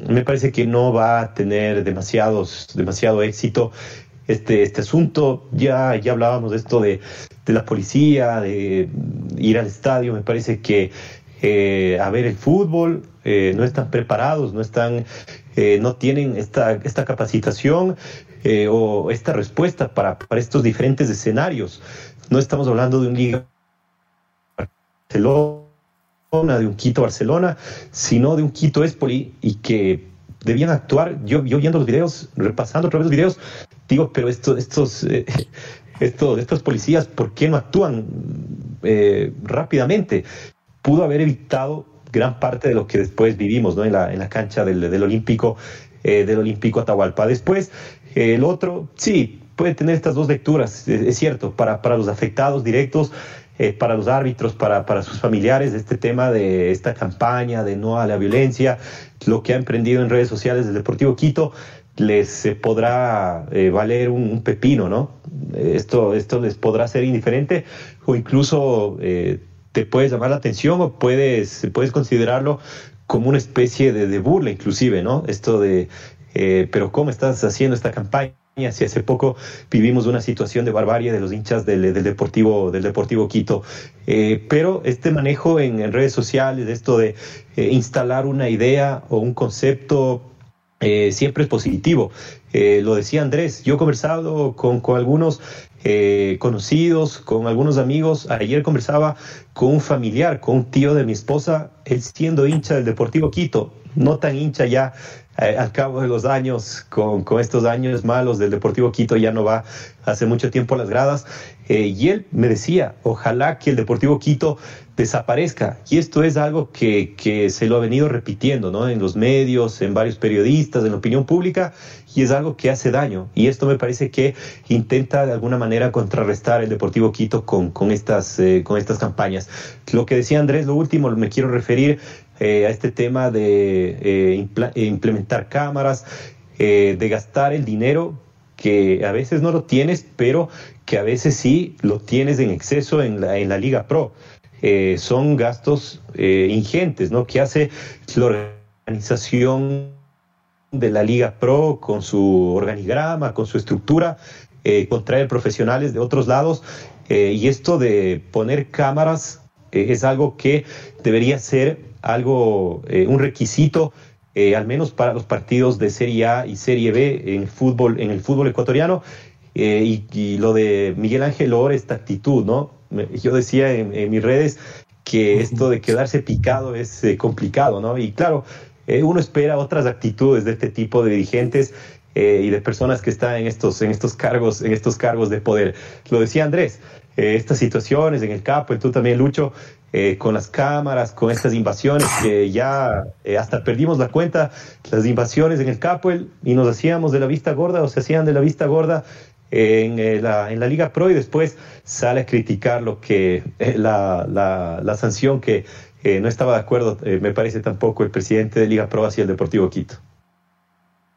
me parece que no va a tener demasiados, demasiado éxito este, este asunto. Ya, ya hablábamos de esto de, la policía, de ir al estadio. Me parece que eh, a ver el fútbol eh, no están preparados, no están, eh, no tienen esta, esta capacitación o esta respuesta para, para estos diferentes escenarios. No estamos hablando de un Liga Barcelona, de un Quito Barcelona, sino de un Quito Espoli y que debían actuar. Yo, yo viendo los videos, repasando otra vez los videos, digo, pero estos, estos, eh, estos, estos policías, ¿por qué no actúan eh, rápidamente? Pudo haber evitado gran parte de lo que después vivimos ¿no? en, la, en la cancha del, del Olímpico, eh, del Olímpico Atahualpa. Después, el otro, sí, puede tener estas dos lecturas, es, cierto, para, para los afectados directos, para los árbitros, para, para sus familiares, este tema de esta campaña de no a la violencia, lo que ha emprendido en redes sociales del Deportivo Quito, les eh, podrá eh, valer un, pepino, ¿no? Esto, esto les podrá ser indiferente o incluso eh, te puedes llamar la atención o puedes, puedes considerarlo como una especie de, burla inclusive, ¿no? Esto de, pero ¿cómo estás haciendo esta campaña? Si hace poco vivimos una situación de barbarie de los hinchas del, Deportivo, del Deportivo Quito. pero este manejo en, redes sociales, esto de instalar una idea o un concepto eh, siempre es positivo. Eh, lo decía Andrés, yo he conversado con, algunos eh, conocidos, con algunos amigos. Ayer conversaba con un familiar, con un tío de mi esposa, él siendo hincha del Deportivo Quito, no tan hincha ya al cabo de los años, con, con, estos años malos del Deportivo Quito, ya no va hace mucho tiempo a las gradas. y él me decía, ojalá que el Deportivo Quito desaparezca. Y esto es algo que, que, se lo ha venido repitiendo ¿no? en los medios, en varios periodistas, en la opinión pública, y es algo que hace daño. Y esto me parece que intenta de alguna manera contrarrestar el Deportivo Quito con, con, estas, eh, con estas campañas. Lo que decía Andrés, lo último, me quiero referir eh, a este tema de eh, implementar cámaras, de gastar el dinero que a veces no lo tienes, pero que a veces sí lo tienes en exceso en la, en la Liga Pro. Eh, son gastos eh, ingentes, ¿no? Que hace la organización de la Liga Pro con su organigrama, con su estructura, eh, contraer profesionales de otros lados. y esto de poner cámaras es algo que debería ser algo, un requisito al menos para los partidos de Serie A y Serie B en, fútbol, en el fútbol ecuatoriano. y, y, lo de Miguel Ángel Or, esta actitud, ¿no? yo decía en, mis redes que esto de quedarse picado es eh, complicado, ¿no? Y claro, eh, uno espera otras actitudes de este tipo de dirigentes eh, y de personas que están en estos, en estos cargos, en estos cargos de poder. Lo decía Andrés, estas situaciones en el campo, y tú también, Lucho, con las cámaras, con estas invasiones que ya hasta perdimos la cuenta, las invasiones en el Capuel y nos hacíamos de la vista gorda o se hacían de la vista gorda en, eh, la, en la Liga Pro y después sale a criticar lo que eh, la, la, sanción que eh, no estaba de acuerdo, me parece tampoco el presidente de Liga Pro hacia el Deportivo Quito.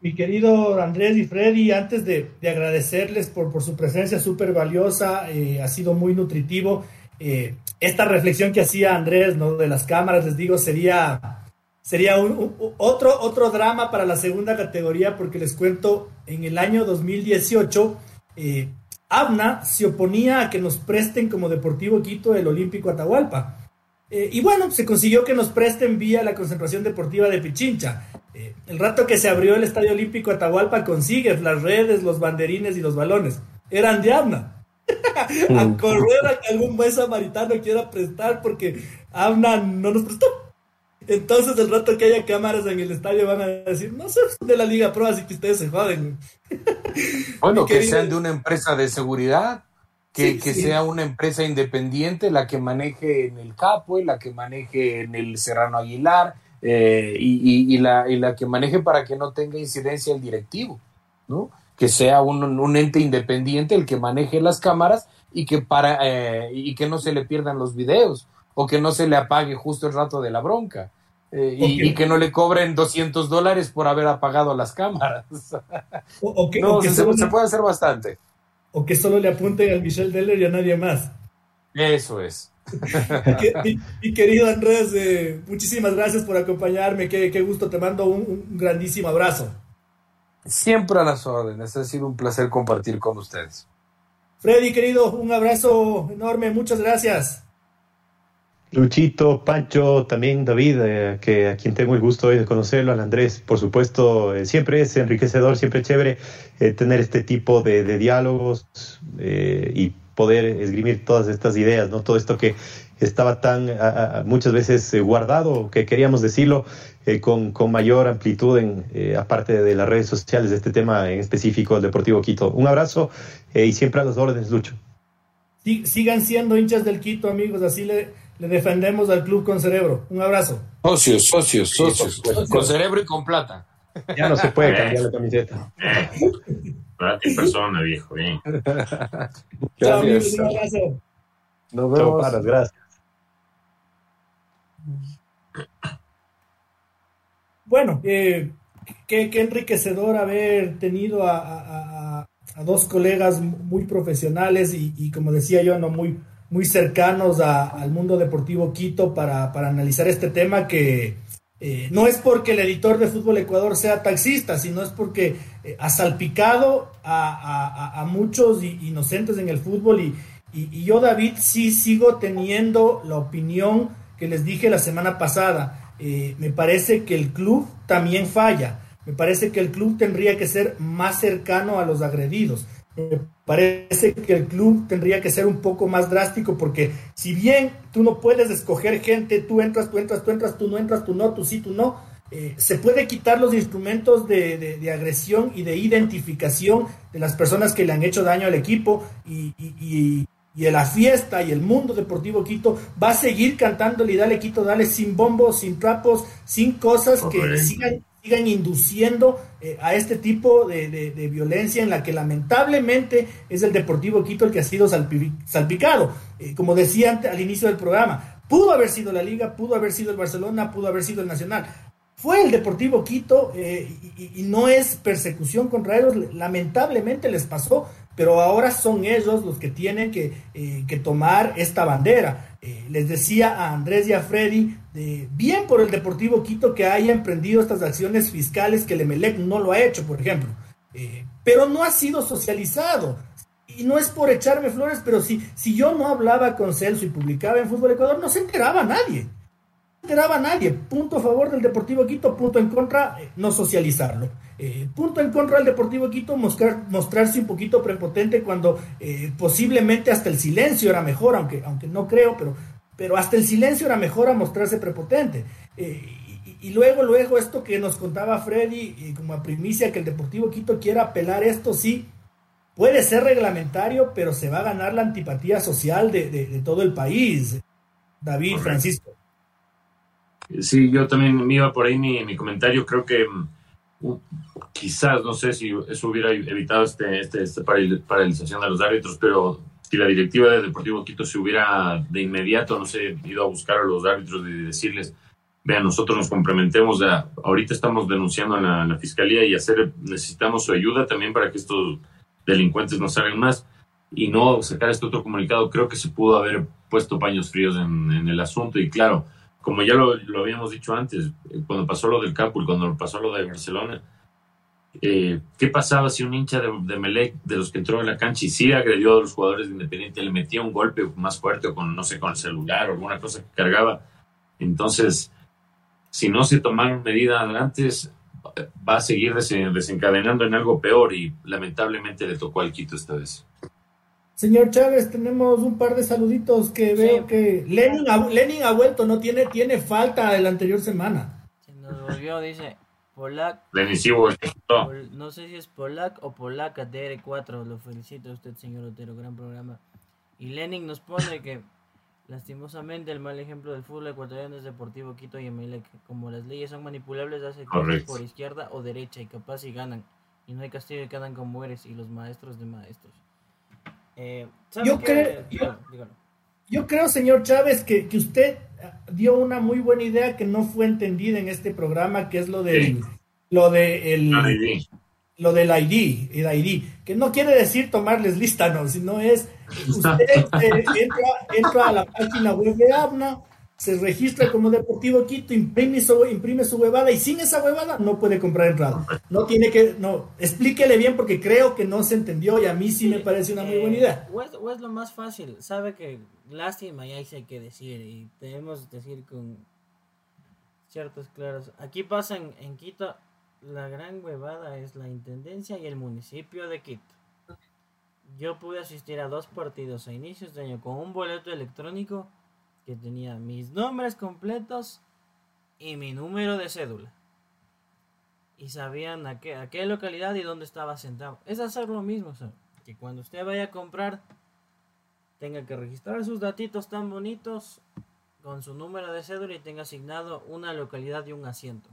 Mi querido Andrés y Freddy, antes de, de agradecerles por, su presencia súper valiosa, ha sido muy nutritivo. esta reflexión que hacía Andrés ¿no? de las cámaras, les digo, sería sería otro, otro drama para la segunda categoría, porque les cuento, en el año 2018 eh, Abna se oponía a que nos presten como Deportivo Quito el Olímpico Atahualpa. Eh, y bueno, se consiguió que nos presten vía la concentración deportiva de Pichincha. Eh, el rato que se abrió el Estadio Olímpico Atahualpa consigue las redes, los banderines y los balones. Eran de Abna. a mm. correr a que algún buen samaritano quiera prestar porque Abna no nos prestó. Entonces, el rato que haya cámaras en el estadio van a decir, no sé, de la Liga Pro, así que ustedes se joden. Bueno, que sean de una empresa de seguridad, que, sea una empresa independiente la que maneje en el Capo, la que maneje en el Serrano Aguilar eh, y, la, y la que maneje para que no tenga incidencia el directivo, ¿no? Que sea un, un ente independiente el que maneje las cámaras y que, para, eh, y que no se le pierdan los videos o que no se le apague justo el rato de la bronca. Eh, y, que no le cobren 200 dólares por haber apagado las cámaras. O, que, no, se, puede hacer bastante. O que solo le apunten al Michel Deller y a nadie más. Eso es. mi, querido Andrés, eh, muchísimas gracias por acompañarme. Qué, gusto, te mando un, grandísimo abrazo. Siempre a las órdenes, ha sido un placer compartir con ustedes. Freddy, querido, un abrazo enorme, muchas gracias. Luchito, Pancho, también David, eh, que a quien tengo el gusto hoy de conocerlo, al Andrés, por supuesto, eh, siempre es enriquecedor, siempre es chévere tener este tipo de, diálogos y poder esgrimir todas estas ideas, ¿no? Todo esto que estaba tan muchas veces eh, guardado, que queríamos decirlo eh, con, con, mayor amplitud, en, eh, aparte de las redes sociales, de este tema en específico, el Deportivo Quito. Un abrazo y siempre a las órdenes, Lucho. sigan siendo hinchas del Quito, amigos, así le, le defendemos al club con cerebro. Un abrazo. Socios, socios, socios, con cerebro y con plata. Ya no se puede cambiar la camiseta. Plata persona, viejo, bien. Chao, amigos, un abrazo. Nos vemos. Chao, gracias. Bueno, eh, qué, enriquecedor haber tenido a, dos colegas muy profesionales y, como decía yo, no muy, muy cercanos al mundo deportivo Quito para, analizar este tema que eh, no es porque el editor de Fútbol Ecuador sea taxista, sino es porque ha salpicado a, muchos inocentes en el fútbol y, y yo, David, sí sigo teniendo la opinión que les dije la semana pasada. Eh, me parece que el club también falla. Me parece que el club tendría que ser más cercano a los agredidos. Me parece que el club tendría que ser un poco más drástico porque si bien tú no puedes escoger gente, tú entras, tú entras, tú entras, tú no entras, tú no, tú sí, tú no, eh, se puede quitar los instrumentos de, agresión y de identificación de las personas que le han hecho daño al equipo y y la fiesta y el mundo deportivo Quito va a seguir cantándole y dale Quito, dale sin bombos, sin trapos, sin cosas que sigan, sigan induciendo eh, a este tipo de, violencia en la que lamentablemente es el Deportivo Quito el que ha sido salpicado. Eh, como decía al inicio del programa, pudo haber sido la Liga, pudo haber sido el Barcelona, pudo haber sido el Nacional. Fue el Deportivo Quito eh, y, no es persecución contra ellos, lamentablemente les pasó pero ahora son ellos los que tienen que, eh, tomar esta bandera. Eh, les decía a Andrés y a Freddy, bien por el Deportivo Quito que haya emprendido estas acciones fiscales que el Emelec no lo ha hecho, por ejemplo, pero no ha sido socializado. Y no es por echarme flores, pero si, si yo no hablaba con Celso y publicaba en Fútbol Ecuador, no se enteraba nadie. No se enteraba nadie. Punto a favor del Deportivo Quito, punto en contra, no socializarlo. Eh, punto en contra del Deportivo Quito, mostrar, mostrarse un poquito prepotente cuando eh, posiblemente hasta el silencio era mejor, aunque, aunque no creo, pero, pero hasta el silencio era mejor a mostrarse prepotente. Eh, y, luego, luego esto que nos contaba Freddy, como a primicia, que el Deportivo Quito quiera apelar esto, sí, puede ser reglamentario, pero se va a ganar la antipatía social de, todo el país. David, Francisco. Sí, yo también me iba por ahí mi, mi comentario, creo que mm, quizás, no sé si eso hubiera evitado este, este, esta paralización de los árbitros, pero si la directiva de Deportivo Quito se hubiera de inmediato, no sé, ido a buscar a los árbitros y decirles, vean, nosotros nos complementemos, ya, ahorita estamos denunciando en la, fiscalía y hacer, necesitamos su ayuda también para que estos delincuentes no salgan más y no sacar este otro comunicado, creo que se pudo haber puesto paños fríos en el asunto y claro, como ya lo, habíamos dicho antes, eh, cuando pasó lo del Capul, cuando pasó lo de Barcelona, eh, ¿qué pasaba si un hincha de, de, Melec, de los que entró en la cancha y sí agredió a los jugadores de Independiente, le metía un golpe más fuerte o con, no sé, con el celular o alguna cosa que cargaba? Entonces, si no se tomaron medidas antes, va a seguir desencadenando en algo peor y lamentablemente le tocó al Quito esta vez. Señor Chávez, tenemos un par de saluditos que veo que Lenin ha, Lenin ha vuelto, no tiene, tiene falta de la anterior semana. Se nos volvió, dice Polak. Lenin sí no sé si es Polak o Polaca DR4. Lo felicito a usted, señor Otero, gran programa. Y Lenin nos pone que lastimosamente el mal ejemplo del fútbol ecuatoriano es Deportivo Quito y Emelec. Como las leyes son manipulables, hace cosas por izquierda o derecha y capaz y ganan. Y no hay castigo y quedan como eres y los maestros de maestros. Eh, yo creo. yo creo, señor Chávez, que, que, usted dio una muy buena idea que no fue entendida en este programa, que es lo del, lo de el, lo del ID, el ID, que no quiere decir tomarles lista, no, sino es usted eh, entra, entra a la página web de ABNA, se registra como Deportivo Quito, imprime su, imprime su huevada y sin esa huevada no puede comprar entrada. No tiene que, no, explíquele bien porque creo que no se entendió y a mí sí, me parece una muy buena idea. O es, lo más fácil, sabe que lástima y ahí sí hay que decir y debemos decir con ciertos claros. Aquí pasa en, Quito, la gran huevada es la Intendencia y el municipio de Quito. Yo pude asistir a dos partidos a inicios de año con un boleto electrónico que tenía mis nombres completos y mi número de cédula. Y sabían a qué, a qué localidad y dónde estaba sentado. Es hacer lo mismo, que cuando usted vaya a comprar, tenga que registrar sus datitos tan bonitos con su número de cédula y tenga asignado una localidad y un asiento.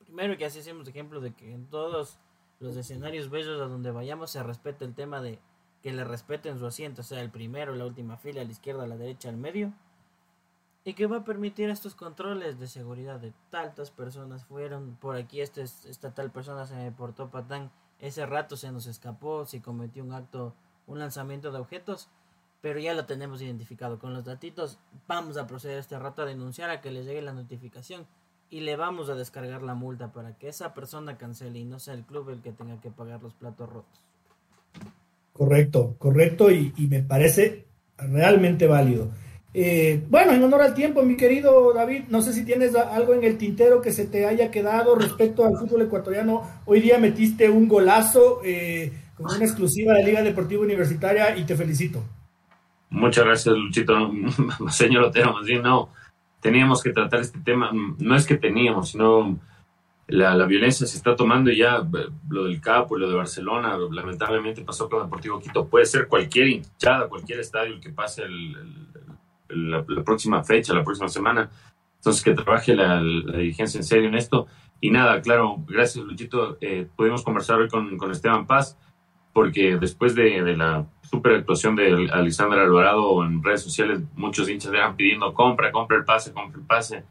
Primero que así hacemos ejemplo de que en todos los escenarios bellos a donde vayamos se respete el tema de que le respeten su asiento, sea el primero, la última fila, a la izquierda, a la derecha, al medio. Y que va a permitir estos controles de seguridad de tantas personas fueron por aquí, este, esta tal persona se me portó patán, ese rato se nos escapó, si cometió un acto, un lanzamiento de objetos, pero ya lo tenemos identificado. Con los datitos vamos a proceder este rato a denunciar a que le llegue la notificación y le vamos a descargar la multa para que esa persona cancele y no sea el club el que tenga que pagar los platos rotos. Correcto, correcto y, me parece realmente válido. Eh, bueno, en honor al tiempo, mi querido David, no sé si tienes algo en el tintero que se te haya quedado respecto al fútbol ecuatoriano. Hoy día metiste un golazo eh, con una exclusiva de Liga Deportiva Universitaria y te felicito. Muchas gracias, Luchito. Señor Otero, no, teníamos que tratar este tema. No es que teníamos, sino la, la, violencia se está tomando ya eh, lo del Capo, lo de Barcelona, lamentablemente pasó con Deportivo Quito. Puede ser cualquier hinchada, cualquier estadio que pase el, la, próxima fecha, la próxima semana. Entonces, que trabaje la, dirigencia en serio en esto. Y nada, claro, gracias Luchito. Eh, pudimos conversar hoy con, con, Esteban Paz, porque después de, de la super actuación de Alexander Alvarado en redes sociales, muchos hinchas eran pidiendo compra, compra el pase, compra el pase.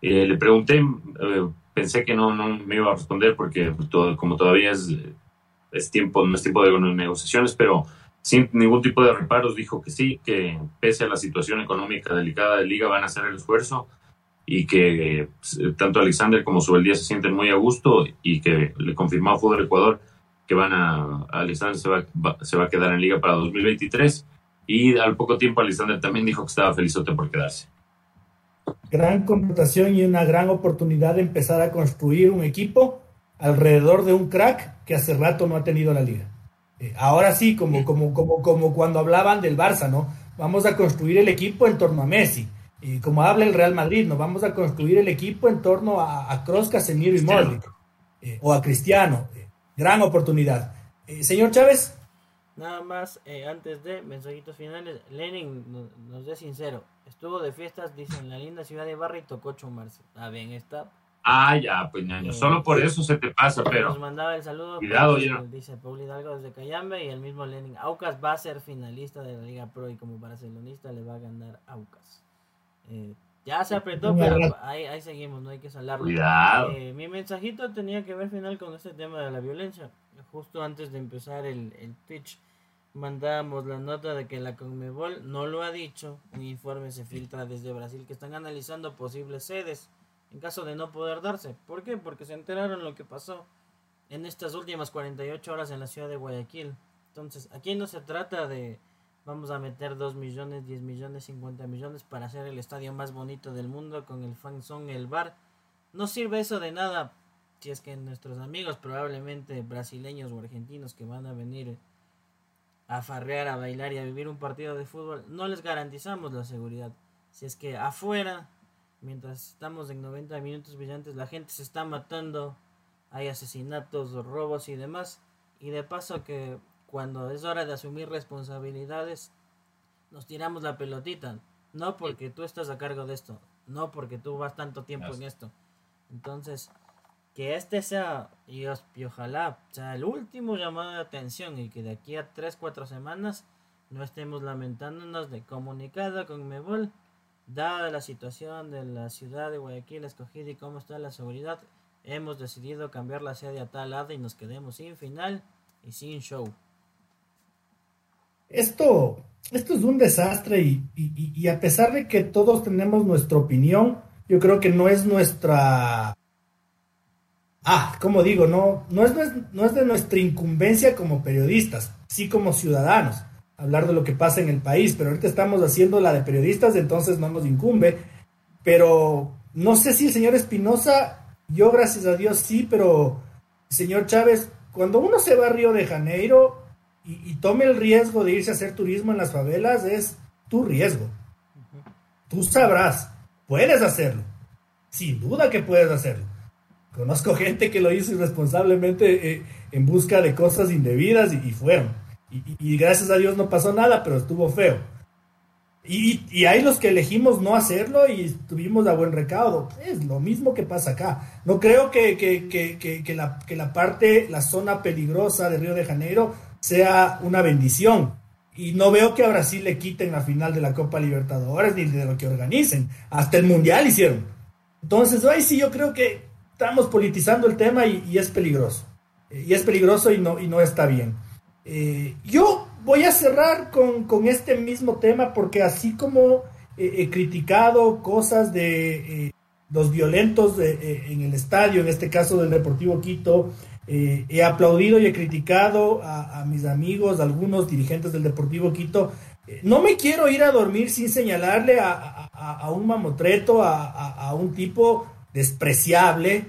Eh, le pregunté pensé que no, no me iba a responder porque todo, como todavía es, es tiempo, no es tiempo de negociaciones, pero sin ningún tipo de reparos dijo que sí, que pese a la situación económica delicada de Liga van a hacer el esfuerzo y que pues, tanto Alexander como Subeldía se sienten muy a gusto y que le confirmó a Fútbol Ecuador que van a, Alexander se va, se va a quedar en Liga para 2023 y al poco tiempo Alexander también dijo que estaba felizote por quedarse gran contratación y una gran oportunidad de empezar a construir un equipo alrededor de un crack que hace rato no ha tenido la liga. Eh, ahora sí, como, como, como, como cuando hablaban del Barça, ¿no? Vamos a construir el equipo en torno a Messi. Y como habla el Real Madrid, ¿no? Vamos a construir el equipo en torno a, Kroos, Casemiro y Modric. Eh, o a Cristiano. Eh, gran oportunidad. señor Chávez. Nada más, antes de mensajitos finales, Lenin nos, dé sincero, Estuvo de fiestas, dice, en la linda ciudad de Barra y tocó chumarse. Está bien, está. Ah, ya, pues ñaño, solo por eso se te pasa, pero. Nos mandaba el saludo. Cuidado, ya. Dice Paul Hidalgo desde Cayambe y el mismo Lenin. Aucas va a ser finalista de la Liga Pro y como barcelonista le va a ganar Aucas. Eh, ya se apretó, pero ahí, ahí seguimos, no hay que salarlo. Cuidado. Eh, mi mensajito tenía que ver final con este tema de la violencia. Justo antes de empezar el, el Twitch mandamos la nota de que la Conmebol no lo ha dicho. Un informe se filtra desde Brasil que están analizando posibles sedes en caso de no poder darse. ¿Por qué? Porque se enteraron lo que pasó en estas últimas 48 horas en la ciudad de Guayaquil. Entonces, aquí no se trata de vamos a meter 2 millones, 10 millones, 50 millones para hacer el estadio más bonito del mundo con el fanzón, el bar. No sirve eso de nada si es que nuestros amigos, probablemente brasileños o argentinos que van a venir a farrear, a bailar y a vivir un partido de fútbol, no les garantizamos la seguridad. Si es que afuera, mientras estamos en 90 minutos brillantes, la gente se está matando, hay asesinatos, robos y demás. Y de paso que cuando es hora de asumir responsabilidades, nos tiramos la pelotita. No porque tú estás a cargo de esto, no porque tú vas tanto tiempo en esto. Entonces, que este sea, y, ojalá sea el último llamado de atención y que de aquí a 3, 4 semanas no estemos lamentándonos de comunicado con Mebol, dada la situación de la ciudad de Guayaquil escogida y cómo está la seguridad, hemos decidido cambiar la sede a tal lado y nos quedemos sin final y sin show. Esto, esto es un desastre y, y, a pesar de que todos tenemos nuestra opinión, yo creo que no es nuestra... Ah, como digo, no, no, es, no es de nuestra incumbencia como periodistas, sí como ciudadanos, hablar de lo que pasa en el país, pero ahorita estamos haciendo la de periodistas, entonces no nos incumbe. Pero no sé si el señor Espinosa, yo gracias a Dios sí, pero señor Chávez, cuando uno se va a Río de Janeiro, y, tome el riesgo de irse a hacer turismo en las favelas, es tu riesgo. Tú sabrás, puedes hacerlo. Sin duda que puedes hacerlo. Conozco gente que lo hizo irresponsablemente eh, en busca de cosas indebidas y, fueron. Y, gracias a Dios no pasó nada, pero estuvo feo. Y, hay los que elegimos no hacerlo y estuvimos a buen recaudo. Es lo mismo que pasa acá. No creo que, que, la, que la parte, la zona peligrosa de Río de Janeiro sea una bendición. Y no veo que a Brasil le quiten la final de la Copa Libertadores ni de lo que organicen. Hasta el Mundial hicieron. Entonces, ahí sí yo creo que estamos politizando el tema y, es peligroso. y es peligroso y no, y no está bien. Eh, yo voy a cerrar con, este mismo tema porque así como he criticado cosas de eh, los violentos en el estadio, en este caso del Deportivo Quito, eh, he aplaudido y he criticado a, mis amigos, algunos dirigentes del Deportivo Quito. Eh, no me quiero ir a dormir sin señalarle a, un mamotreto, a, un tipo despreciable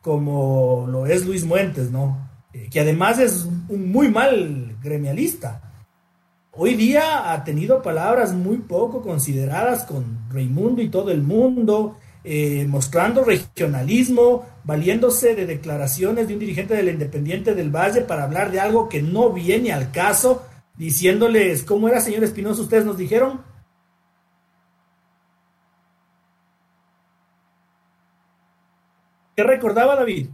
como lo es Luis Muentes, ¿no? Eh, que además es un muy mal gremialista. Hoy día ha tenido palabras muy poco consideradas con Raimundo y todo el mundo. Eh, mostrando regionalismo, valiéndose de declaraciones de un dirigente del Independiente del Valle para hablar de algo que no viene al caso, diciéndoles, ¿cómo era, señor Espinosa? Ustedes nos dijeron. ¿Qué recordaba David?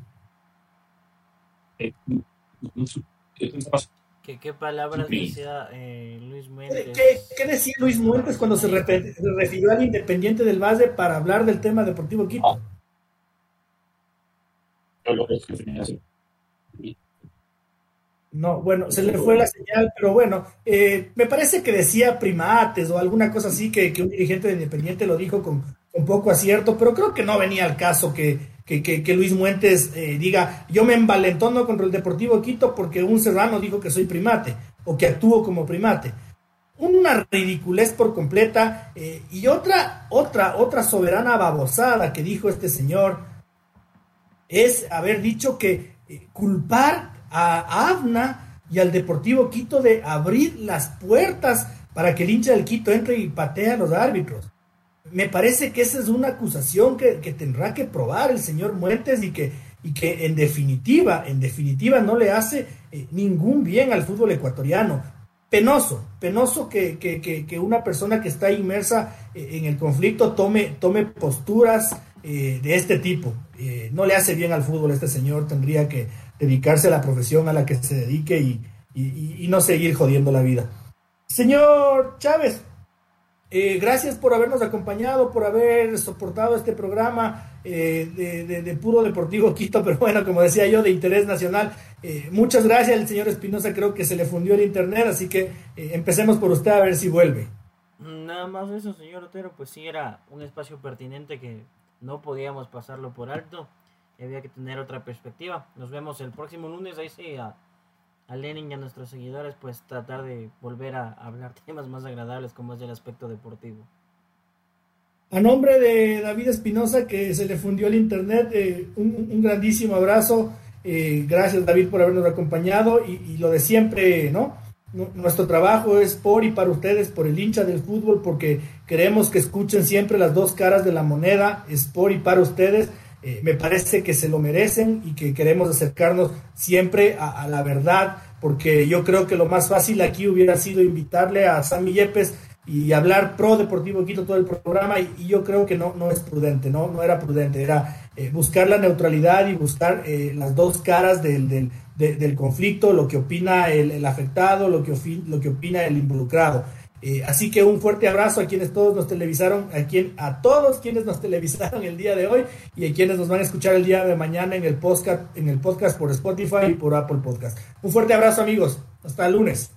Eh, ¿Qué, palabras decía eh, Luis Muentes? ¿Qué, decía Luis Muentes cuando se, refirió al Independiente del Valle para hablar del tema deportivo Quito? No, bueno, se le fue la señal, pero bueno, eh, me parece que decía primates o alguna cosa así que, un dirigente de Independiente lo dijo con, con poco acierto, pero creo que no venía al caso que, que, Luis Muentes eh, diga, yo me envalentono contra el Deportivo Quito porque un serrano dijo que soy primate o que actúo como primate. Una ridiculez por completa eh, y otra, otra, otra soberana babosada que dijo este señor es haber dicho que eh, culpar a AVNA y al Deportivo Quito de abrir las puertas para que el hincha del Quito entre y patee a los árbitros me parece que esa es una acusación que, tendrá que probar el señor Muertes y que, y que en definitiva, en definitiva no le hace eh, ningún bien al fútbol ecuatoriano. Penoso, penoso que, una persona que está inmersa eh, en el conflicto tome, tome posturas eh, de este tipo. no le hace bien al fútbol este señor, tendría que dedicarse a la profesión a la que se dedique y, y no seguir jodiendo la vida. Señor Chávez, eh, gracias por habernos acompañado, por haber soportado este programa eh, de, puro deportivo Quito, pero bueno, como decía yo, de interés nacional. Eh, muchas gracias, el señor Espinosa creo que se le fundió el internet, así que empecemos por usted a ver si vuelve. Nada más eso, señor Otero, pues sí era un espacio pertinente que no podíamos pasarlo por alto había que tener otra perspectiva. Nos vemos el próximo lunes, ahí sí, a a Lenin y a nuestros seguidores, pues tratar de volver a hablar temas más agradables como es el aspecto deportivo. A nombre de David Espinosa, que se le fundió el internet, eh, un, grandísimo abrazo. Eh, gracias David por habernos acompañado y, lo de siempre, ¿no? Nuestro trabajo es por y para ustedes, por el hincha del fútbol, porque queremos que escuchen siempre las dos caras de la moneda, es por y para ustedes. Eh, me parece que se lo merecen y que queremos acercarnos siempre a, la verdad, porque yo creo que lo más fácil aquí hubiera sido invitarle a Sammy Yepes y hablar pro Deportivo Quito todo el programa y, yo creo que no, no es prudente, no, no era prudente, era eh, buscar la neutralidad y buscar eh, las dos caras del, del, del, conflicto, lo que opina el, el afectado, lo que, lo que opina el involucrado. Eh, así que un fuerte abrazo a quienes todos nos televisaron, a, quien, a todos quienes nos televisaron el día de hoy y a quienes nos van a escuchar el día de mañana en el podcast, en el podcast por Spotify y por Apple Podcast. Un fuerte abrazo amigos, hasta el lunes.